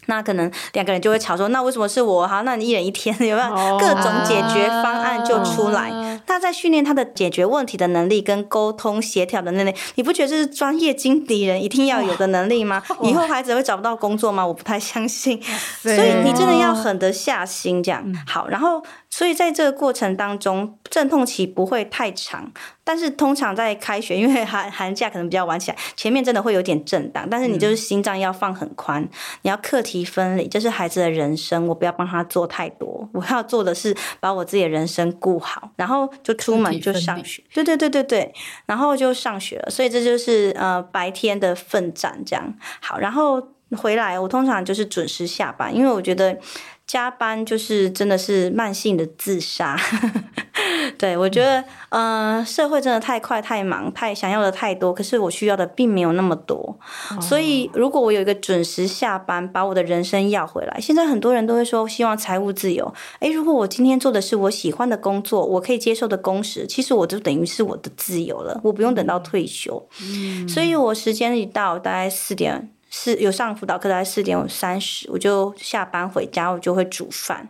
那可能两个人就会吵说，那为什么是我？好，那你一人一天，有没有各种解决方案就出来？他在训练他的解决问题的能力跟沟通协调的能力。你不觉得这是专业经理人一定要有的能力吗？以后孩子会找不到工作吗？我不太相信。所以你真的要狠得下心，这样好。然后。所以在这个过程当中，阵痛期不会太长，但是通常在开学，因为寒寒假可能比较晚起来，前面真的会有点震荡。但是你就是心脏要放很宽，嗯、你要课题分离，这是孩子的人生，我不要帮他做太多，我要做的是把我自己的人生顾好，然后就出门就上学，对对对对对，然后就上学了。所以这就是呃白天的奋战这样。好，然后回来我通常就是准时下班，因为我觉得。加班就是真的是慢性的自杀，对，我觉得，嗯、呃，社会真的太快、太忙、太想要的太多，可是我需要的并没有那么多。哦、所以，如果我有一个准时下班，把我的人生要回来，现在很多人都会说希望财务自由。诶，如果我今天做的是我喜欢的工作，我可以接受的工时，其实我就等于是我的自由了，我不用等到退休。嗯，所以我时间一到，大概四点。是有上辅导课，大概四点三十，我就下班回家，我就会煮饭，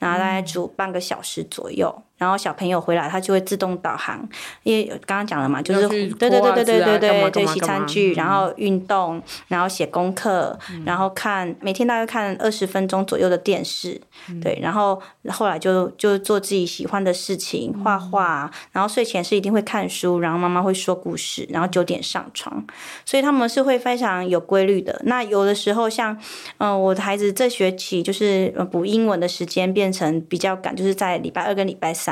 然后大概煮半个小时左右。然后小朋友回来，他就会自动导航，因为刚刚讲了嘛，就是对对对对对对对对，洗餐具，然后运动，然后写功课，然后看每天大概看二十分钟左右的电视，对，然后后来就就做自己喜欢的事情，画画，然后睡前是一定会看书，然后妈妈会说故事，然后九点上床，所以他们是会非常有规律的。那有的时候像嗯，我的孩子这学期就是补英文的时间变成比较赶，就是在礼拜二跟礼拜三。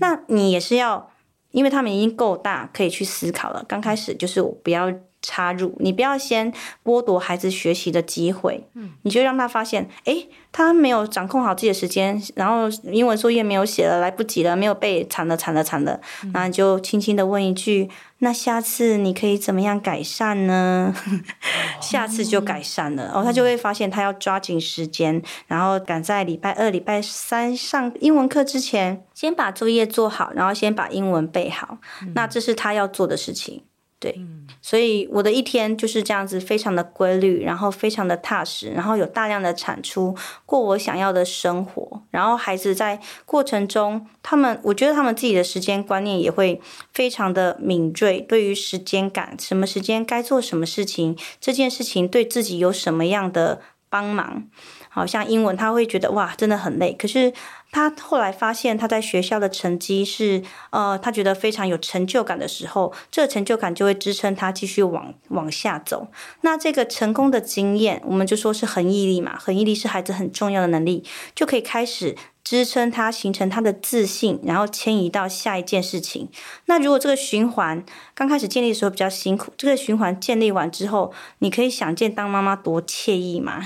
那你也是要，因为他们已经够大，可以去思考了。刚开始就是我不要插入，你不要先剥夺孩子学习的机会。嗯，你就让他发现，诶，他没有掌控好自己的时间，然后英文作业没有写了，来不及了，没有背，惨了惨了惨了。那你就轻轻的问一句。那下次你可以怎么样改善呢？下次就改善了，哦他就会发现他要抓紧时间，然后赶在礼拜二、礼拜三上英文课之前，先把作业做好，然后先把英文背好。那这是他要做的事情。对，所以我的一天就是这样子，非常的规律，然后非常的踏实，然后有大量的产出，过我想要的生活。然后孩子在过程中，他们我觉得他们自己的时间观念也会非常的敏锐，对于时间感，什么时间该做什么事情，这件事情对自己有什么样的帮忙。好像英文，他会觉得哇，真的很累。可是他后来发现，他在学校的成绩是呃，他觉得非常有成就感的时候，这个成就感就会支撑他继续往往下走。那这个成功的经验，我们就说是恒毅力嘛，恒毅力是孩子很重要的能力，就可以开始支撑他，形成他的自信，然后迁移到下一件事情。那如果这个循环刚开始建立的时候比较辛苦，这个循环建立完之后，你可以想见当妈妈多惬意吗？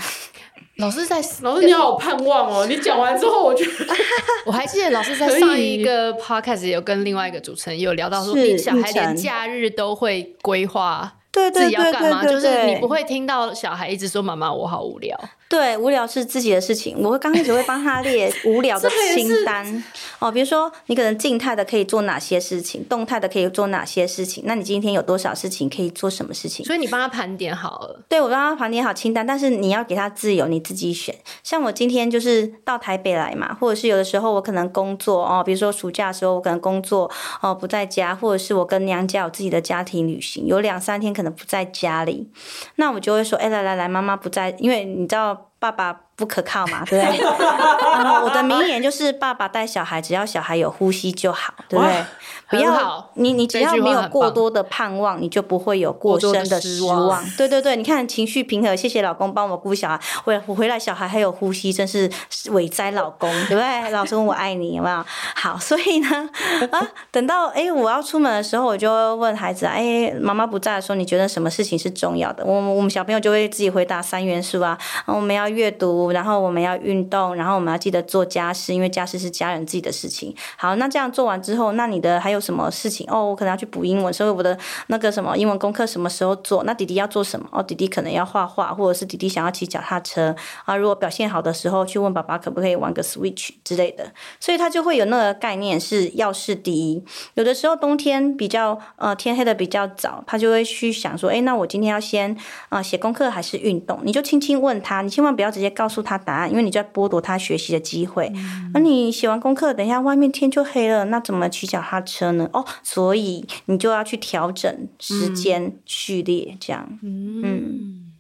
老师在，老师你好盼望哦！你讲完之后，我觉得 我还记得老师在上一个 podcast 有跟另外一个主持人有聊到说，小孩连假日都会规划。对对对对对，自己要干嘛？就是你不会听到小孩一直说：“妈妈，我好无聊。”对，无聊是自己的事情。我会刚开始会帮他列 无聊的清单哦，比如说你可能静态的可以做哪些事情，动态的可以做哪些事情。那你今天有多少事情可以做什么事情？所以你帮他盘点好了。对，我帮他盘点好清单，但是你要给他自由，你自己选。像我今天就是到台北来嘛，或者是有的时候我可能工作哦，比如说暑假的时候我可能工作哦不在家，或者是我跟娘家有自己的家庭旅行，有两三天可能不在家里，那我就会说：“哎，来来来，妈妈不在，因为你知道。”爸爸不可靠嘛，对不对？我的名言就是：爸爸带小孩，只要小孩有呼吸就好，对不对？不要你，你只要没有过多的盼望，你就不会有过深的失望。对对对，你看情绪平和，谢谢老公帮我顾小孩，我我回来小孩还有呼吸，真是伟哉老公，对不对？老公我爱你，有没有？好，所以呢，啊，等到哎我要出门的时候，我就问孩子，哎，妈妈不在的时候，你觉得什么事情是重要的？我我们小朋友就会自己回答三元素啊，我们要阅读，然后我们要运动，然后我们要记得做家事，因为家事是家人自己的事情。好，那这样做完之后，那你的还有什么事情哦？我可能要去补英文，所以我的那个什么英文功课什么时候做？那弟弟要做什么？哦，弟弟可能要画画，或者是弟弟想要骑脚踏车啊。如果表现好的时候，去问爸爸可不可以玩个 Switch 之类的。所以他就会有那个概念是要事第一。有的时候冬天比较呃天黑的比较早，他就会去想说，哎，那我今天要先啊、呃、写功课还是运动？你就轻轻问他，你千万不要直接告诉他答案，因为你就在剥夺他学习的机会。而你写完功课，等一下外面天就黑了，那怎么骑脚踏车呢？哦。所以你就要去调整时间序列，这样。嗯，嗯，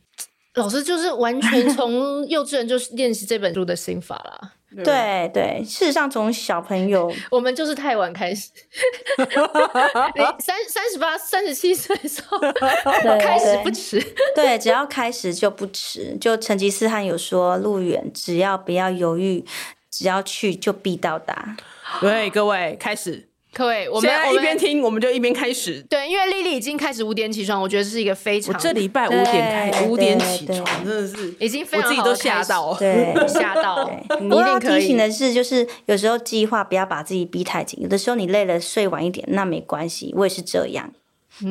老师就是完全从 幼稚园就练习这本书的心法啦。对对，事实上从小朋友，我们就是太晚开始。三三十八、三十七岁的时候开始不迟。对，只要开始就不迟。就成吉思汗有说，路远只要不要犹豫，只要去就必到达。对，各位开始。各位，我们现在一边听，我们就一边开始。对，因为丽丽已经开始五点起床，我觉得是一个非常。我这礼拜五点开，五点起床，真的是已经非常我自己都 吓到，对，吓到。你一定提醒的是，就是有时候计划不要把自己逼太紧，有的时候你累了睡晚一点，那没关系，我也是这样。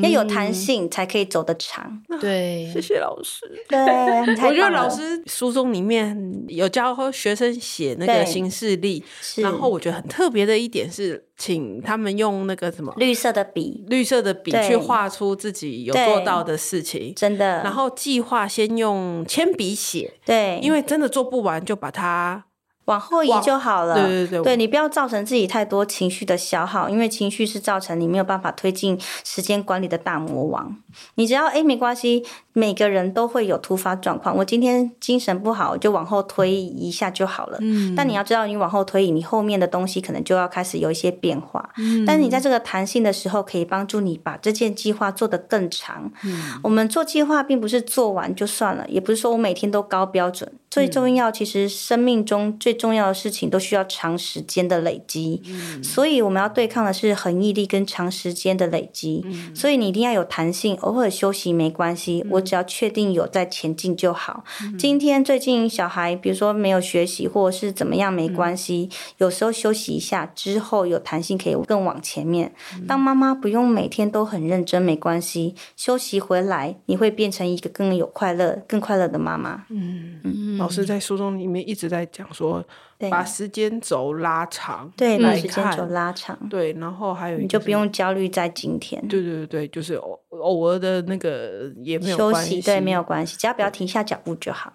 要有弹性才可以走得长。对，谢谢老师。对，我觉得老师书中里面有教学生写那个行事历，然后我觉得很特别的一点是，请他们用那个什么绿色的笔，绿色的笔去画出自己有做到的事情，真的。然后计划先用铅笔写，对，因为真的做不完就把它。往后移就好了。对对对，对，你不要造成自己太多情绪的消耗，因为情绪是造成你没有办法推进时间管理的大魔王。你只要诶，没关系，每个人都会有突发状况。我今天精神不好，就往后推移一下就好了。嗯。但你要知道，你往后推移，你后面的东西可能就要开始有一些变化。嗯。但是你在这个弹性的时候，可以帮助你把这件计划做得更长。嗯。我们做计划，并不是做完就算了，也不是说我每天都高标准。最重要，其实生命中最重要的事情都需要长时间的累积。嗯。所以我们要对抗的是恒毅力跟长时间的累积。嗯。所以你一定要有弹性。偶尔休息没关系，我只要确定有在前进就好。嗯、今天最近小孩，比如说没有学习或者是怎么样，没关系。嗯、有时候休息一下之后，有弹性可以更往前面。嗯、当妈妈不用每天都很认真，没关系。休息回来，你会变成一个更有快乐、更快乐的妈妈。嗯嗯。老师在书中里面一直在讲说。把时间轴拉长，对，把时间轴拉长，对，然后还有你就不用焦虑在今天，对对对，就是偶偶尔的那个也没有休息，对，没有关系，只要不要停下脚步就好。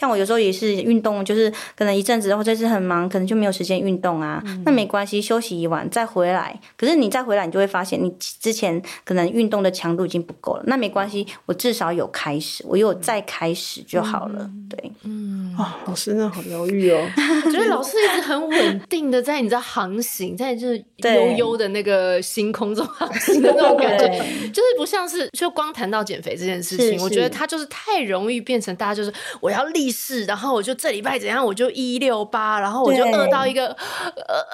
像我有时候也是运动，就是可能一阵子或者是很忙，可能就没有时间运动啊。嗯、那没关系，休息一晚再回来。可是你再回来，你就会发现你之前可能运动的强度已经不够了。那没关系，我至少有开始，我有再开始就好了。嗯、对，嗯，啊、哦，老师真的好疗愈哦。我觉得老师一直很稳定的在你知道航行，在就是悠悠的那个星空中航行的那种感觉，就是不像是就光谈到减肥这件事情，是是我觉得他就是太容易变成大家就是我要立。是，然后我就这礼拜怎样，我就一六八，然后我就饿到一个呃，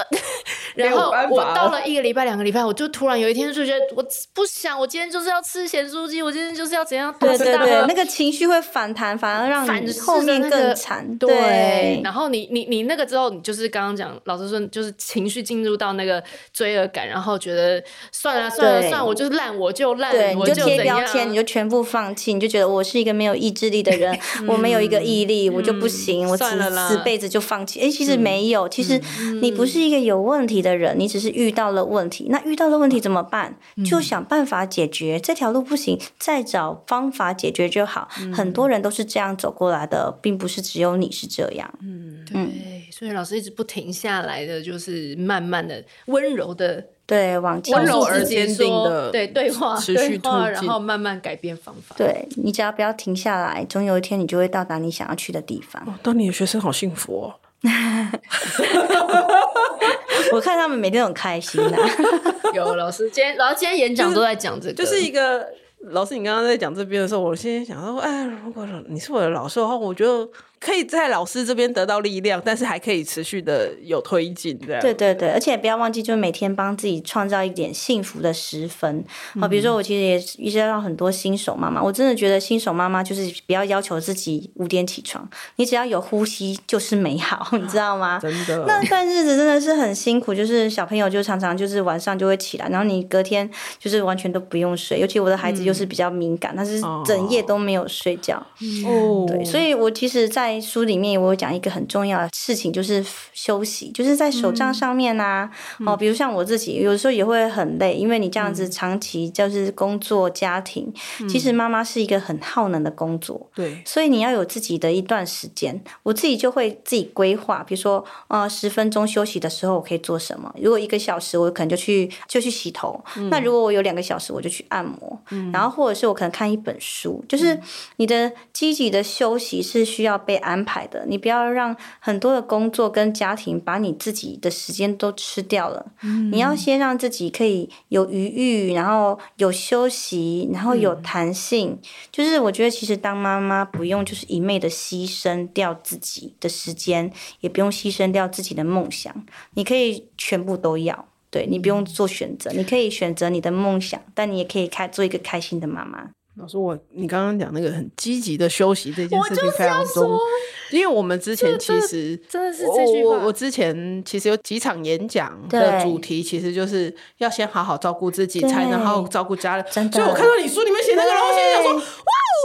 然后我到了一个礼拜、两个礼拜，我就突然有一天就觉得我不想，我今天就是要吃咸酥鸡，我今天就是要怎样？对对对，那个情绪会反弹，反而让你后面更惨。对，然后你你你那个之后，你就是刚刚讲，老师说就是情绪进入到那个罪恶感，然后觉得算了算了算了，我就烂，我就烂，对，你就贴标签，你就全部放弃，你就觉得我是一个没有意志力的人，我没有一个毅力。我就不行，嗯、我此此辈子就放弃。哎、欸，其实没有，其实你不是一个有问题的人，嗯、你只是遇到了问题。那遇到了问题怎么办？嗯、就想办法解决。这条路不行，再找方法解决就好。嗯、很多人都是这样走过来的，并不是只有你是这样。嗯，对。所以老师一直不停下来的，就是慢慢的、温柔的。对，往前温柔而坚定的对对话，持续对话，然后慢慢改变方法。对，你只要不要停下来，总有一天你就会到达你想要去的地方。哦，当你的学生好幸福哦！我看他们每天都很开心 呐。有老师今天，老师今天演讲都在讲这个，就是、就是一个老师。你刚刚在讲这边的时候，我先想说，哎，如果你是我的老师的话，我觉得。可以在老师这边得到力量，但是还可以持续的有推进，这样。对对对，而且不要忘记，就是每天帮自己创造一点幸福的时分。好、嗯，比如说我其实也遇到很多新手妈妈，我真的觉得新手妈妈就是不要要求自己五点起床，你只要有呼吸就是美好，你知道吗？真的。那段日子真的是很辛苦，就是小朋友就常常就是晚上就会起来，然后你隔天就是完全都不用睡，尤其我的孩子又是比较敏感，他、嗯、是整夜都没有睡觉。哦。对，所以我其实，在在书里面我有讲一个很重要的事情，就是休息，就是在手账上面啊，嗯、哦，比如像我自己，有时候也会很累，因为你这样子长期就是工作家庭，嗯、其实妈妈是一个很耗能的工作，对，所以你要有自己的一段时间。我自己就会自己规划，比如说，呃，十分钟休息的时候我可以做什么？如果一个小时，我可能就去就去洗头。嗯、那如果我有两个小时，我就去按摩。嗯、然后或者是我可能看一本书，就是你的积极的休息是需要被安排的，你不要让很多的工作跟家庭把你自己的时间都吃掉了。嗯，你要先让自己可以有余裕，然后有休息，然后有弹性。嗯，就是我觉得，其实当妈妈不用就是一昧的牺牲掉自己的时间，也不用牺牲掉自己的梦想，你可以全部都要。对，你不用做选择，你可以选择你的梦想，但你也可以开做一个开心的妈妈。老师，我你刚刚讲那个很积极的休息这件事情非常重，因为我们之前其实真的是这句话。我我之前其实有几场演讲的主题，其实就是要先好好照顾自己，才能好好照顾家人。所以我看到你书里面写那个，然后我现在想说，哇哦！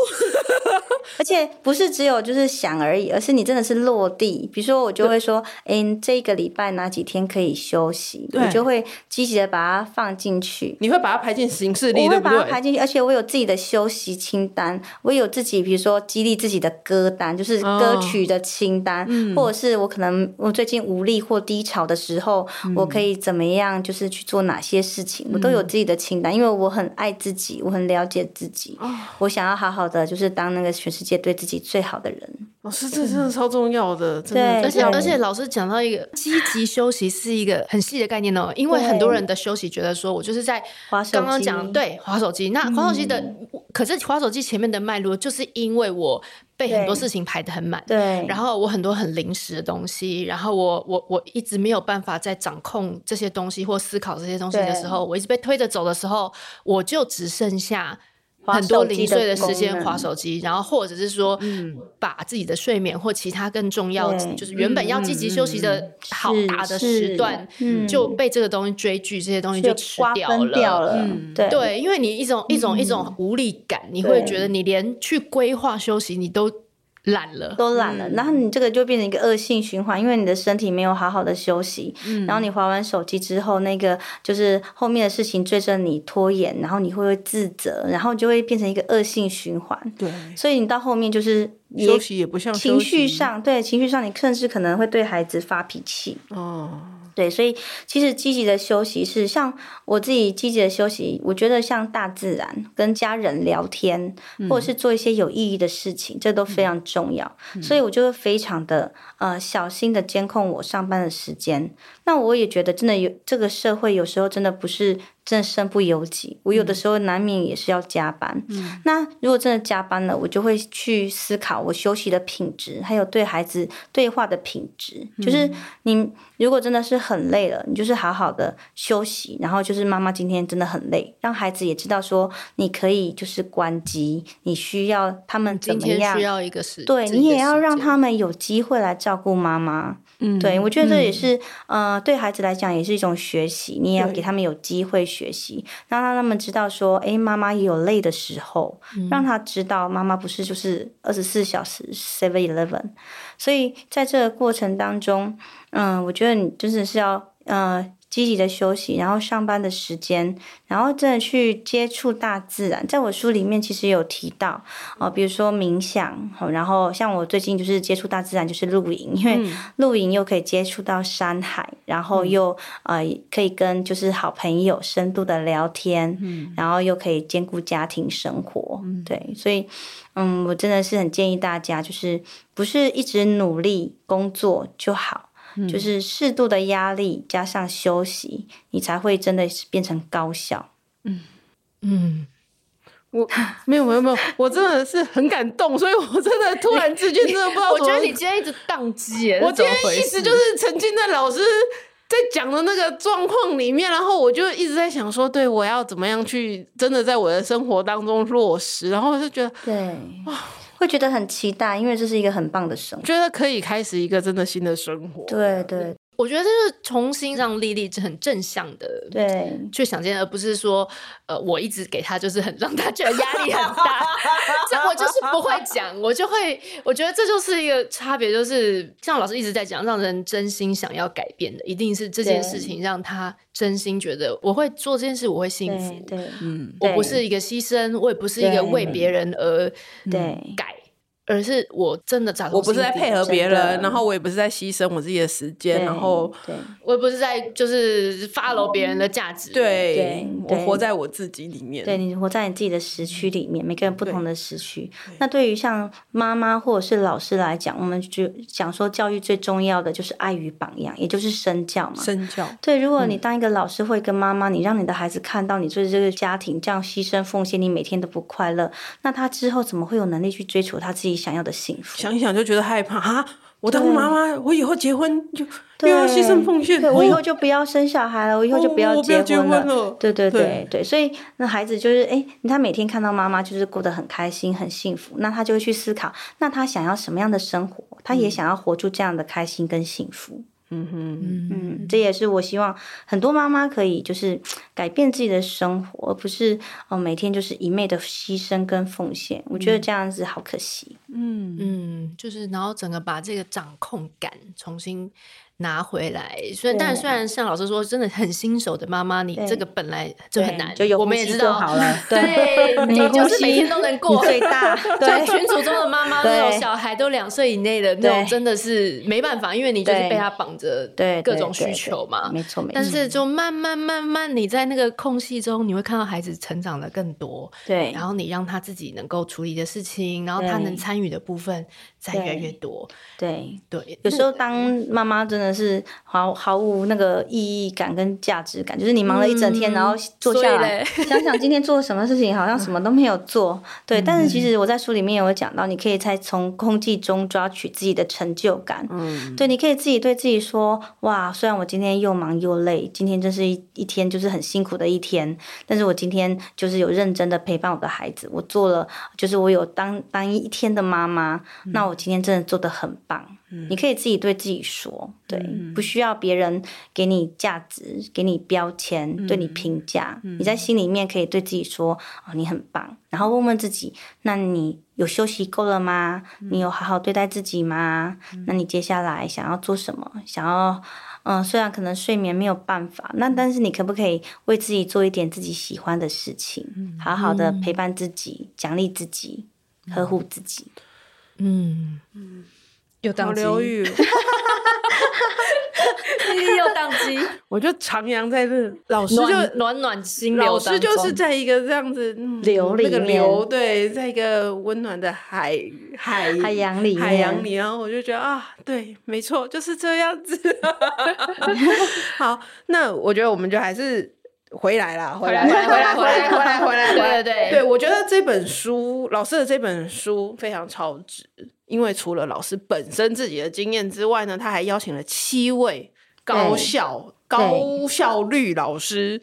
而且不是只有就是想而已，而是你真的是落地。比如说，我就会说，哎、欸，这个礼拜哪几天可以休息，我就会积极的把它放进去。你会把它排进行事历，我会把它排进去，而且我有自己的休息清单，我有自己，比如说激励自己的歌单，就是歌曲的清单，哦、或者是我可能我最近无力或低潮的时候，嗯、我可以怎么样，就是去做哪些事情，我都有自己的清单，因为我很爱自己，我很了解自己，哦、我想要好好的，就是当那个全世界对自己最好的人。老师，这真的超重要的，嗯、真的。而且而且老师讲到一个积极休息是一个很细的概念哦，因为很多人的休息觉得说我就是在刚刚讲对滑手机，那滑手机的、嗯、可是滑手机前面的脉络就是因为我被很多事情排得很满，对，然后我很多很临时的东西，然后我我我一直没有办法在掌控这些东西或思考这些东西的时候，我一直被推着走的时候，我就只剩下。很多零碎的时间划手机，然后或者是说，把自己的睡眠或其他更重要，就是原本要积极休息的好大的时段，就被这个东西追剧这些东西就吃掉了。对，因为你一种一种一种无力感，你会觉得你连去规划休息你都。懒了，都懒了，然后你这个就变成一个恶性循环，因为你的身体没有好好的休息，嗯、然后你划完手机之后，那个就是后面的事情追着你拖延，然后你会自责，然后就会变成一个恶性循环。对，所以你到后面就是休息也不像情绪上，对情绪上，你甚至可能会对孩子发脾气。哦。对，所以其实积极的休息是像我自己积极的休息，我觉得像大自然、跟家人聊天，或者是做一些有意义的事情，嗯、这都非常重要。嗯、所以我就会非常的呃小心的监控我上班的时间。那我也觉得真的有这个社会有时候真的不是。真的身不由己，我有的时候难免也是要加班。嗯，那如果真的加班了，我就会去思考我休息的品质，还有对孩子对话的品质。嗯、就是你如果真的是很累了，你就是好好的休息，然后就是妈妈今天真的很累，让孩子也知道说你可以就是关机，你需要他们怎么样？需要一个时，对你也要让他们有机会来照顾妈妈。嗯，对，我觉得这也是，嗯、呃，对孩子来讲也是一种学习。你也要给他们有机会学习，对让他们知道说，哎，妈妈也有累的时候，嗯、让他知道妈妈不是就是二十四小时 seven eleven。所以在这个过程当中，嗯、呃，我觉得你真的是要，呃。积极的休息，然后上班的时间，然后真的去接触大自然。在我书里面其实有提到哦，比如说冥想，然后像我最近就是接触大自然，就是露营，因为露营又可以接触到山海，然后又呃可以跟就是好朋友深度的聊天，然后又可以兼顾家庭生活，对，所以嗯，我真的是很建议大家，就是不是一直努力工作就好。就是适度的压力加上休息，你才会真的是变成高效。嗯嗯，我没有没有没有，我真的是很感动，所以我真的突然之间真的不知道。我觉得你今天一直宕机，我今天一直就是沉浸在老师在讲的那个状况里面，然后我就一直在想说，对我要怎么样去真的在我的生活当中落实，然后我就觉得对哇。会觉得很期待，因为这是一个很棒的生活，觉得可以开始一个真的新的生活。对对，我觉得这是重新让丽丽很正向的对去想见，而不是说呃，我一直给她就是很 让她觉得压力很大，这我就是不会讲，我就会我觉得这就是一个差别，就是像老师一直在讲，让人真心想要改变的，一定是这件事情让他真心觉得我会做这件事，我会幸福。对，对嗯，我不是一个牺牲，我也不是一个为别人而对改。而是我真的找，我不是在配合别人，然后我也不是在牺牲我自己的时间，然后我也不是在就是 follow 别人的价值，对，对我活在我自己里面，对，你活在你自己的时区里面，每个人不同的时区。对那对于像妈妈或者是老师来讲，我们就讲说教育最重要的就是爱与榜样，也就是身教嘛。身教。对，如果你当一个老师或一个妈妈，你让你的孩子看到你对这个家庭这样牺牲奉献，你每天都不快乐，那他之后怎么会有能力去追求他自己想要的幸福？想一想就觉得害怕啊，我当妈妈，我以后结婚就又要牺牲奉献，我以后就不要生小孩了，我以后就不要结婚了。哦、对对对对，所以那孩子就是哎，他每天看到妈妈就是过得很开心、很幸福，那他就会去思考，那他想要什么样的生活？他也想要活出这样的开心跟幸福。嗯哼，嗯，这也是我希望很多妈妈可以就是改变自己的生活，而不是哦每天就是一昧的牺牲跟奉献。我觉得这样子好可惜。嗯嗯，就是然后整个把这个掌控感重新拿回来，虽然但虽然像老师说，真的很新手的妈妈，你这个本来就很难，就有我们也知道好了。对，你就是每天都能过最大。对，群组中的妈妈那种小孩都两岁以内的那种，真的是没办法，因为你就是被他绑着，对各种需求嘛。没错没错。但是就慢慢慢慢，你在那个空隙中，你会看到孩子成长的更多。对。然后你让他自己能够处理的事情，然后他能参与的部分再越来越多。对对。有时候当妈妈真的是毫。毫无那个意义感跟价值感，就是你忙了一整天，嗯、然后坐下来 想想今天做了什么事情，好像什么都没有做。对，嗯、但是其实我在书里面有讲到，你可以再从空气中抓取自己的成就感。嗯，对，你可以自己对自己说：哇，虽然我今天又忙又累，今天真是一一天就是很辛苦的一天，但是我今天就是有认真的陪伴我的孩子，我做了，就是我有当当一天的妈妈，嗯、那我今天真的做的很棒。你可以自己对自己说，对，嗯、不需要别人给你价值、给你标签、嗯、对你评价。嗯、你在心里面可以对自己说：“哦，你很棒。”然后问问自己：“那你有休息够了吗？嗯、你有好好对待自己吗？嗯、那你接下来想要做什么？想要……嗯，虽然可能睡眠没有办法，那但是你可不可以为自己做一点自己喜欢的事情？嗯、好好的陪伴自己、奖励自己、嗯、呵护自己。”嗯嗯。又当机，疗愈，又宕机，我就徜徉在这，老师就暖暖心，老师就是在一个这样子流里面，那个流，对，在一个温暖的海海海洋里，海洋里，然后我就觉得啊，对，没错，就是这样子。好，那我觉得我们就还是回来了，回来，回来，回来，回来，回来，回来，对对对，对我觉得这本书，老师的这本书非常超值。因为除了老师本身自己的经验之外呢，他还邀请了七位高效、高效率老师。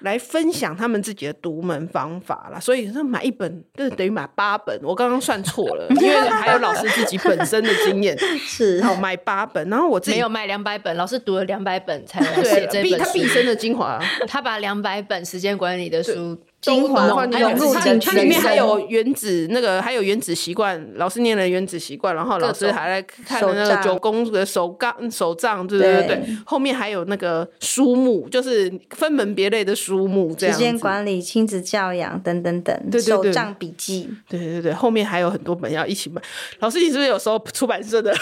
来分享他们自己的独门方法啦，所以说买一本就是等于买八本，我刚刚算错了，因为还有老师自己本身的经验。是，然后买八本，然后我自己没有买两百本，老师读了两百本才来写这本，他毕生的精华，他把两百本时间管理的书精华融入进去，它里面还有原子那个，还有原子习惯，老师念了原子习惯，然后老师还来看了那个九宫的手杠手账，对对对对，后面还有那个书目，就是分门别类的书。书目这样，时间管理、亲子教养等等等，对对对，手账笔记，对对对，后面还有很多本要一起买。老师，你是不是有时候出版社的？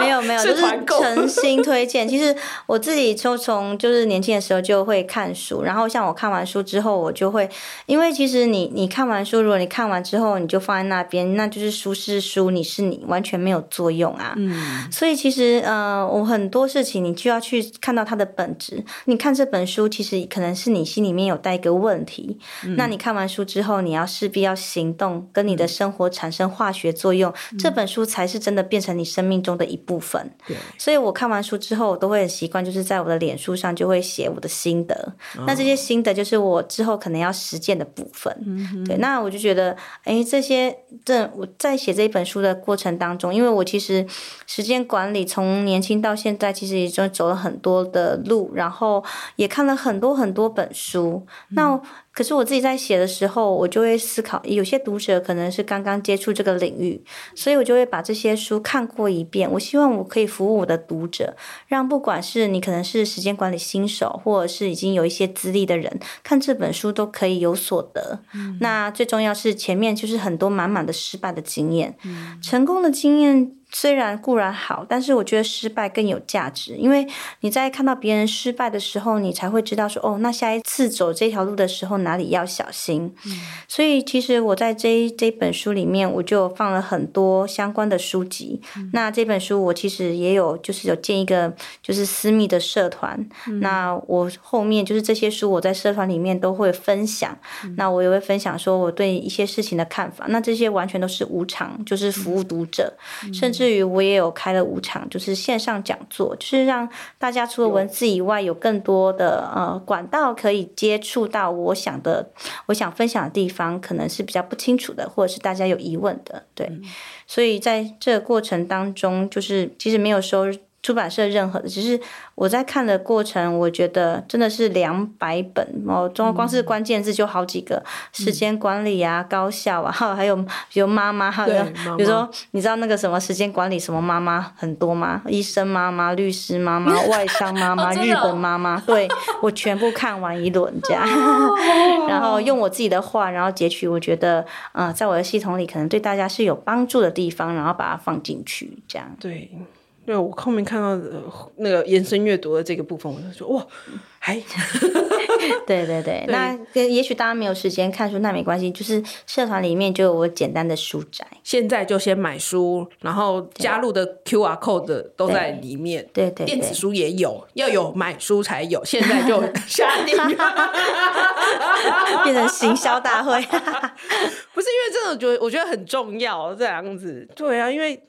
没有没有，就是诚心推荐。其实我自己就从就是年轻的时候就会看书，然后像我看完书之后，我就会，因为其实你你看完书，如果你看完之后你就放在那边，那就是书是书，你是你，完全没有作用啊。嗯，所以其实呃，我很多事情你就要去看到它的本质。你看这本书，其实可能是。你心里面有带一个问题，嗯、那你看完书之后，你要势必要行动，跟你的生活产生化学作用，嗯、这本书才是真的变成你生命中的一部分。对所以我看完书之后，我都会很习惯，就是在我的脸书上就会写我的心得。哦、那这些心得就是我之后可能要实践的部分。对，那我就觉得，哎，这些这我在写这一本书的过程当中，因为我其实时间管理从年轻到现在，其实已经走了很多的路，然后也看了很多很多。本书，那可是我自己在写的时候，我就会思考，有些读者可能是刚刚接触这个领域，所以我就会把这些书看过一遍。我希望我可以服务我的读者，让不管是你可能是时间管理新手，或者是已经有一些资历的人，看这本书都可以有所得。嗯、那最重要是前面就是很多满满的失败的经验，嗯、成功的经验。虽然固然好，但是我觉得失败更有价值，因为你在看到别人失败的时候，你才会知道说，哦，那下一次走这条路的时候哪里要小心。嗯、所以其实我在这这本书里面，我就放了很多相关的书籍。嗯、那这本书我其实也有，就是有建一个就是私密的社团。嗯、那我后面就是这些书，我在社团里面都会分享。嗯、那我也会分享说我对一些事情的看法。那这些完全都是无偿，就是服务读者，嗯、甚至。至于我也有开了五场，就是线上讲座，就是让大家除了文字以外，有更多的呃管道可以接触到我想的、我想分享的地方，可能是比较不清楚的，或者是大家有疑问的，对。嗯、所以在这个过程当中，就是其实没有收。出版社任何的，只是我在看的过程，我觉得真的是两百本哦，中光是关键字就好几个，嗯、时间管理啊，高效啊，还有比如妈妈，还有比如说你知道那个什么时间管理什么妈妈很多吗？医生妈妈、律师妈妈、外商妈妈、日本妈妈，对，我全部看完一轮这样，然后用我自己的话，然后截取我觉得嗯、呃，在我的系统里可能对大家是有帮助的地方，然后把它放进去这样，对。对，我后面看到的那个延伸阅读的这个部分，我就说哇，还对 对 对，对。那也许大家没有时间看书，那没关系，就是社团里面就有我简单的书摘，现在就先买书，然后加入的 QR code 都在里面，对对，对，电子书也有，要有买书才有，现在就 下定，变成行销大会，不是因为这种，觉得我觉得很重要，这样子，对啊，因为。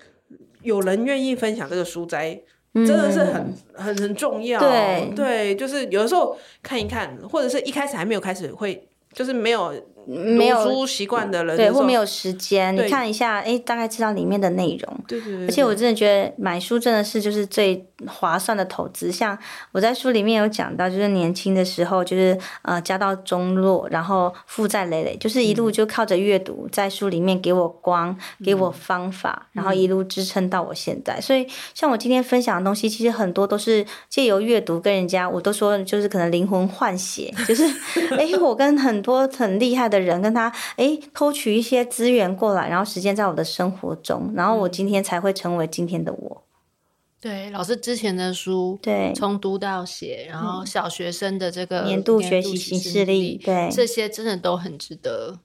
有人愿意分享这个书斋，真的是很很很重要。对对，就是有的时候看一看，或者是一开始还没有开始会，就是没有。没有读书习惯的人，对，或没有时间，你看一下，哎，大概知道里面的内容。对对对。而且我真的觉得买书真的是就是最划算的投资。像我在书里面有讲到，就是年轻的时候，就是呃家道中落，然后负债累累，就是一路就靠着阅读，在书里面给我光，给我方法，然后一路支撑到我现在。所以像我今天分享的东西，其实很多都是借由阅读跟人家，我都说就是可能灵魂换血，就是 哎，我跟很多很厉害的。的人跟他哎，偷取一些资源过来，然后实践在我的生活中，然后我今天才会成为今天的我。对，老师之前的书，对，从读到写，然后小学生的这个年度学习形式力，对，这些真的都很值得。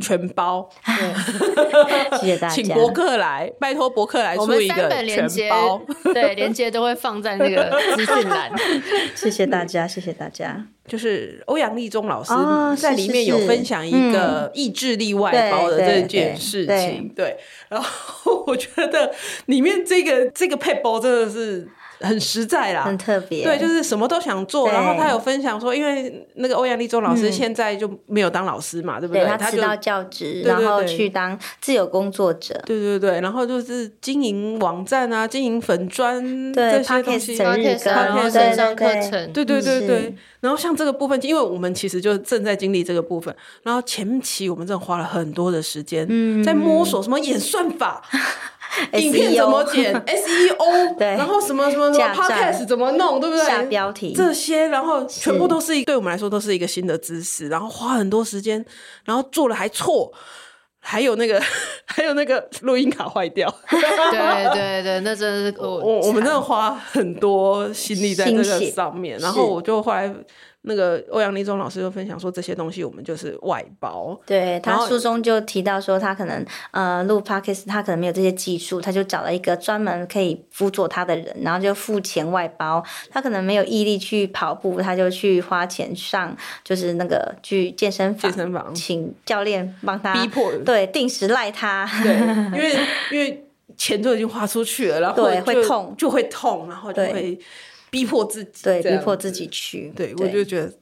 全包，谢谢大家，请博客来，拜托博客来出一个全包，对，连接都会放在那个资讯栏。谢谢大家，谢谢大家。就是欧阳立中老师在里面有分享一个意志力外包的这件事情，对。然后我觉得里面这个这个配包真的是。很实在啦，很特别。对，就是什么都想做。然后他有分享说，因为那个欧阳立中老师现在就没有当老师嘛，对不对？他辞到教职，然后去当自由工作者。对对对，然后就是经营网站啊，经营粉砖这些东西，然后线上课程。对对对对。然后像这个部分，因为我们其实就正在经历这个部分。然后前期我们真的花了很多的时间，在摸索什么演算法。影片怎么剪？SEO，对，然后什么什么什么 Podcast 怎么弄，对不对？下标题。这些，然后全部都是一，对我们来说都是一个新的知识，然后花很多时间，然后做了还错，还有那个 还有那个录音卡坏掉，对对对，那真的是我我们真的花很多心力在这个上面，然后我就后来。那个欧阳立中老师就分享说，这些东西我们就是外包。对，他书中就提到说，他可能呃录 podcast，他可能没有这些技术，他就找了一个专门可以辅佐他的人，然后就付钱外包。他可能没有毅力去跑步，他就去花钱上，就是那个去健身房，健身房请教练帮他逼迫，对，定时赖他。对，因为因为钱都已经花出去了，然后对会痛，就会痛，然后就会。逼迫自己，对，逼迫自己去，对，对我就觉得啊。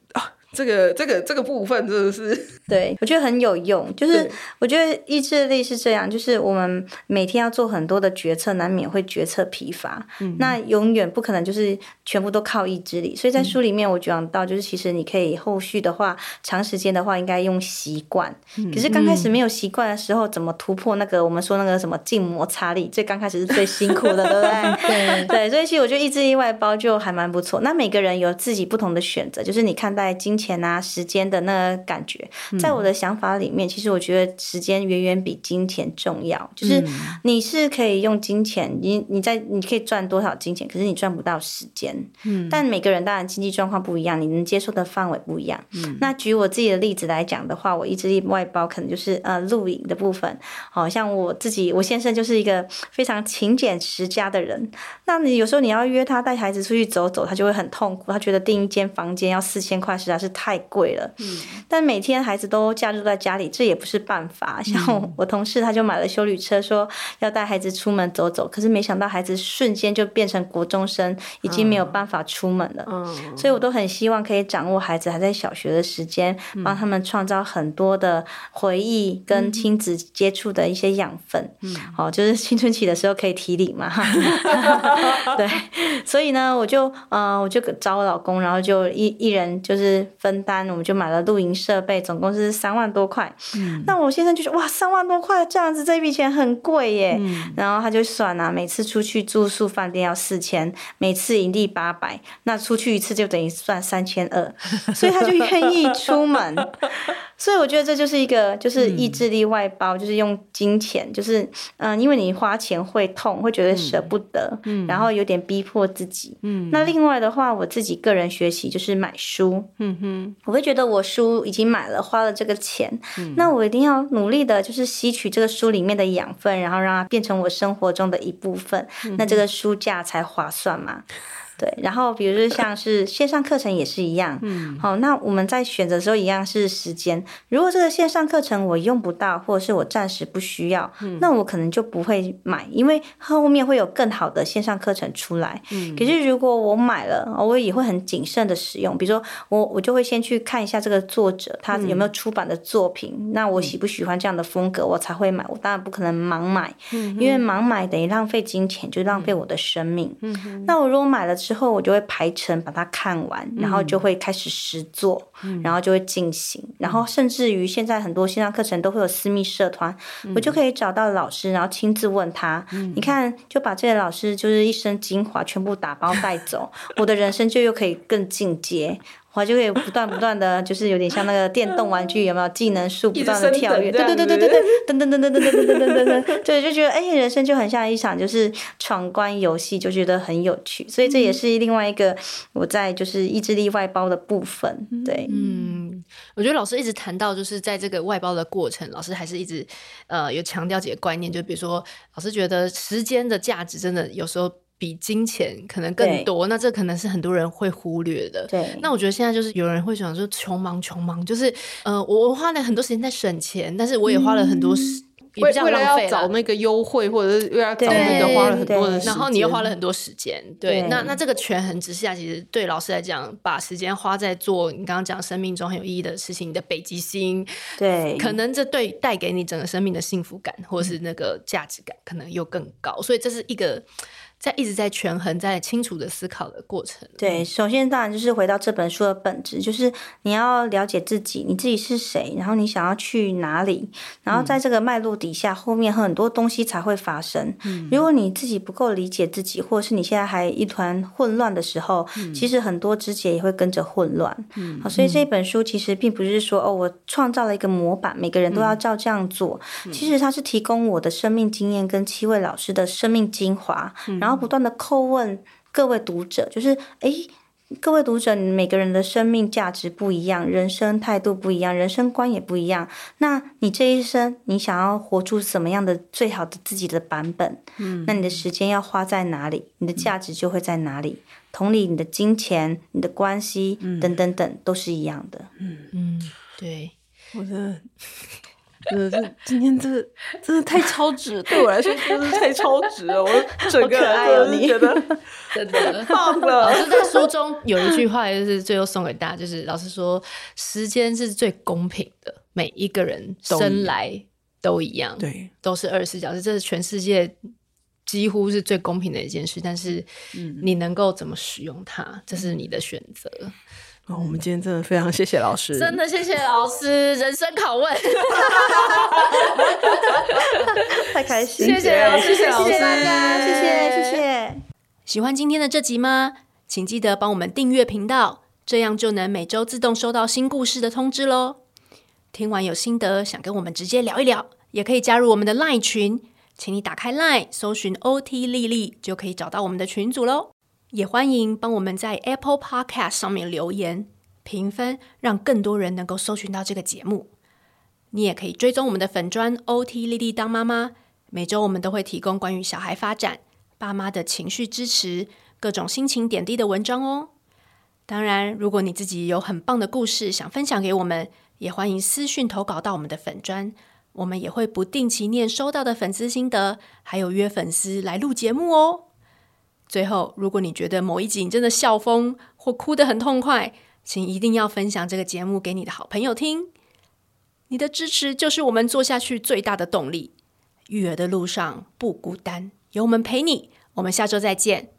这个这个这个部分真的是，对我觉得很有用。就是我觉得意志力是这样，就是我们每天要做很多的决策，难免会决策疲乏。嗯，那永远不可能就是全部都靠意志力。所以在书里面我讲到，就是其实你可以后续的话，长时间的话应该用习惯。可是刚开始没有习惯的时候，怎么突破那个我们说那个什么静摩擦力？最刚开始是最辛苦的，对不对？对 对。所以其实我觉得意志力外包就还蛮不错。那每个人有自己不同的选择，就是你看待金钱。钱啊，时间的那个感觉，在我的想法里面，嗯、其实我觉得时间远远比金钱重要。就是你是可以用金钱，你你在你可以赚多少金钱，可是你赚不到时间。嗯，但每个人当然经济状况不一样，你能接受的范围不一样。嗯，那举我自己的例子来讲的话，我意志力外包可能就是呃录影的部分。好像我自己，我先生就是一个非常勤俭持家的人。那你有时候你要约他带孩子出去走走，他就会很痛苦，他觉得订一间房间要四千块，实在是。太贵了，嗯，但每天孩子子都假住在家里，这也不是办法。像我同事他就买了修旅车，说要带孩子出门走走，可是没想到孩子瞬间就变成国中生，已经没有办法出门了。嗯，所以我都很希望可以掌握孩子还在小学的时间，帮他们创造很多的回忆跟亲子接触的一些养分。嗯，好，就是青春期的时候可以提领嘛。对，所以呢，我就嗯、呃，我就找我老公，然后就一一人就是分担，我们就买了露营设备，总共是三万多块。嗯，那我先生就说哇，三万多块这样子，这笔钱很贵耶。嗯，然后他就算啊，每次出去住宿饭店要四千，每次营地八百，那出去一次就等于算三千二，所以他就愿意出门。所以我觉得这就是一个，就是意志力外包，嗯、就是用金钱，就是嗯、呃，因为你花钱会痛，会觉得舍不得，嗯，然后有点逼迫自己，嗯。那另外的话，我自己个人学习就是买书，嗯哼，我会觉得我书已经买了，花了这个钱，嗯，那我一定要努力的，就是吸取这个书里面的养分，然后让它变成我生活中的一部分，嗯、那这个书价才划算嘛。对，然后比如说像是线上课程也是一样，嗯，好，那我们在选择的时候一样是时间。如果这个线上课程我用不到，或者是我暂时不需要，嗯，那我可能就不会买，因为后面会有更好的线上课程出来。嗯，可是如果我买了，我也会很谨慎的使用。比如说我我就会先去看一下这个作者他有没有出版的作品，嗯，那我喜不喜欢这样的风格，我才会买。我当然不可能盲买，嗯，因为盲买等于浪费金钱，就浪费我的生命。嗯，那我如果买了之后，我就会排程把它看完，然后就会开始实做，嗯、然后就会进行，嗯、然后甚至于现在很多线上课程都会有私密社团，嗯、我就可以找到老师，然后亲自问他，嗯、你看就把这个老师就是一身精华全部打包带走，我的人生就又可以更进阶。我就可以不断不断的就是有点像那个电动玩具，有没有技能树不断的跳跃？对对对对对对，噔噔噔噔噔噔噔噔噔噔，对，就觉得哎，人生就很像一场就是闯关游戏，就觉得很有趣。所以这也是另外一个我在就是意志力外包的部分。对，嗯，我觉得老师一直谈到就是在这个外包的过程，老师还是一直呃有强调几个观念，就比如说老师觉得时间的价值真的有时候。比金钱可能更多，那这可能是很多人会忽略的。对，那我觉得现在就是有人会想说穷忙穷忙，就是呃，我花了很多时间在省钱，但是我也花了很多时。嗯为为了要找那个优惠，或者是为了找那个花了很多的时间，然后你又花了很多时间，对，对那那这个权衡之下，其实对老师来讲，把时间花在做你刚刚讲生命中很有意义的事情，你的北极星，对，可能这对带给你整个生命的幸福感，或是那个价值感，可能又更高，所以这是一个。在一直在权衡，在清楚的思考的过程。对，首先当然就是回到这本书的本质，就是你要了解自己，你自己是谁，然后你想要去哪里，然后在这个脉络底下，后面很多东西才会发生。嗯，如果你自己不够理解自己，或者是你现在还一团混乱的时候，嗯，其实很多枝节也会跟着混乱。嗯，好，所以这本书其实并不是说哦，我创造了一个模板，每个人都要照这样做。嗯，其实它是提供我的生命经验跟七位老师的生命精华，嗯，然后。不断的叩问各位读者，就是哎，各位读者，每个人的生命价值不一样，人生态度不一样，人生观也不一样。那你这一生，你想要活出什么样的最好的自己的版本？嗯，那你的时间要花在哪里？你的价值就会在哪里。同理，你的金钱、你的关系、嗯、等等等，都是一样的。嗯嗯，对，我觉得。真的是今天这真的太超值，对我来说真的是太超值了。我 整个人都觉得 真的棒了。老师在书中有一句话，就是最后送给大家，就是老师说：“时间是最公平的，每一个人生来都一样，对，都是二十四小时，这是全世界几乎是最公平的一件事。但是，你能够怎么使用它，这是你的选择。”哦，我们今天真的非常谢谢老师，真的谢谢老师，人生拷问，太开心，谢谢老师，谢谢老师，谢谢大家，谢谢谢谢。喜欢今天的这集吗？请记得帮我们订阅频道，这样就能每周自动收到新故事的通知喽。听完有心得，想跟我们直接聊一聊，也可以加入我们的 LINE 群，请你打开 LINE 搜寻 OT 丽丽，就可以找到我们的群组喽。也欢迎帮我们在 Apple Podcast 上面留言评分，让更多人能够搜寻到这个节目。你也可以追踪我们的粉专 OT 丽丽当妈妈，每周我们都会提供关于小孩发展、爸妈的情绪支持、各种心情点滴的文章哦。当然，如果你自己有很棒的故事想分享给我们，也欢迎私讯投稿到我们的粉专，我们也会不定期念收到的粉丝心得，还有约粉丝来录节目哦。最后，如果你觉得某一集你真的笑疯或哭得很痛快，请一定要分享这个节目给你的好朋友听。你的支持就是我们做下去最大的动力。育儿的路上不孤单，有我们陪你。我们下周再见。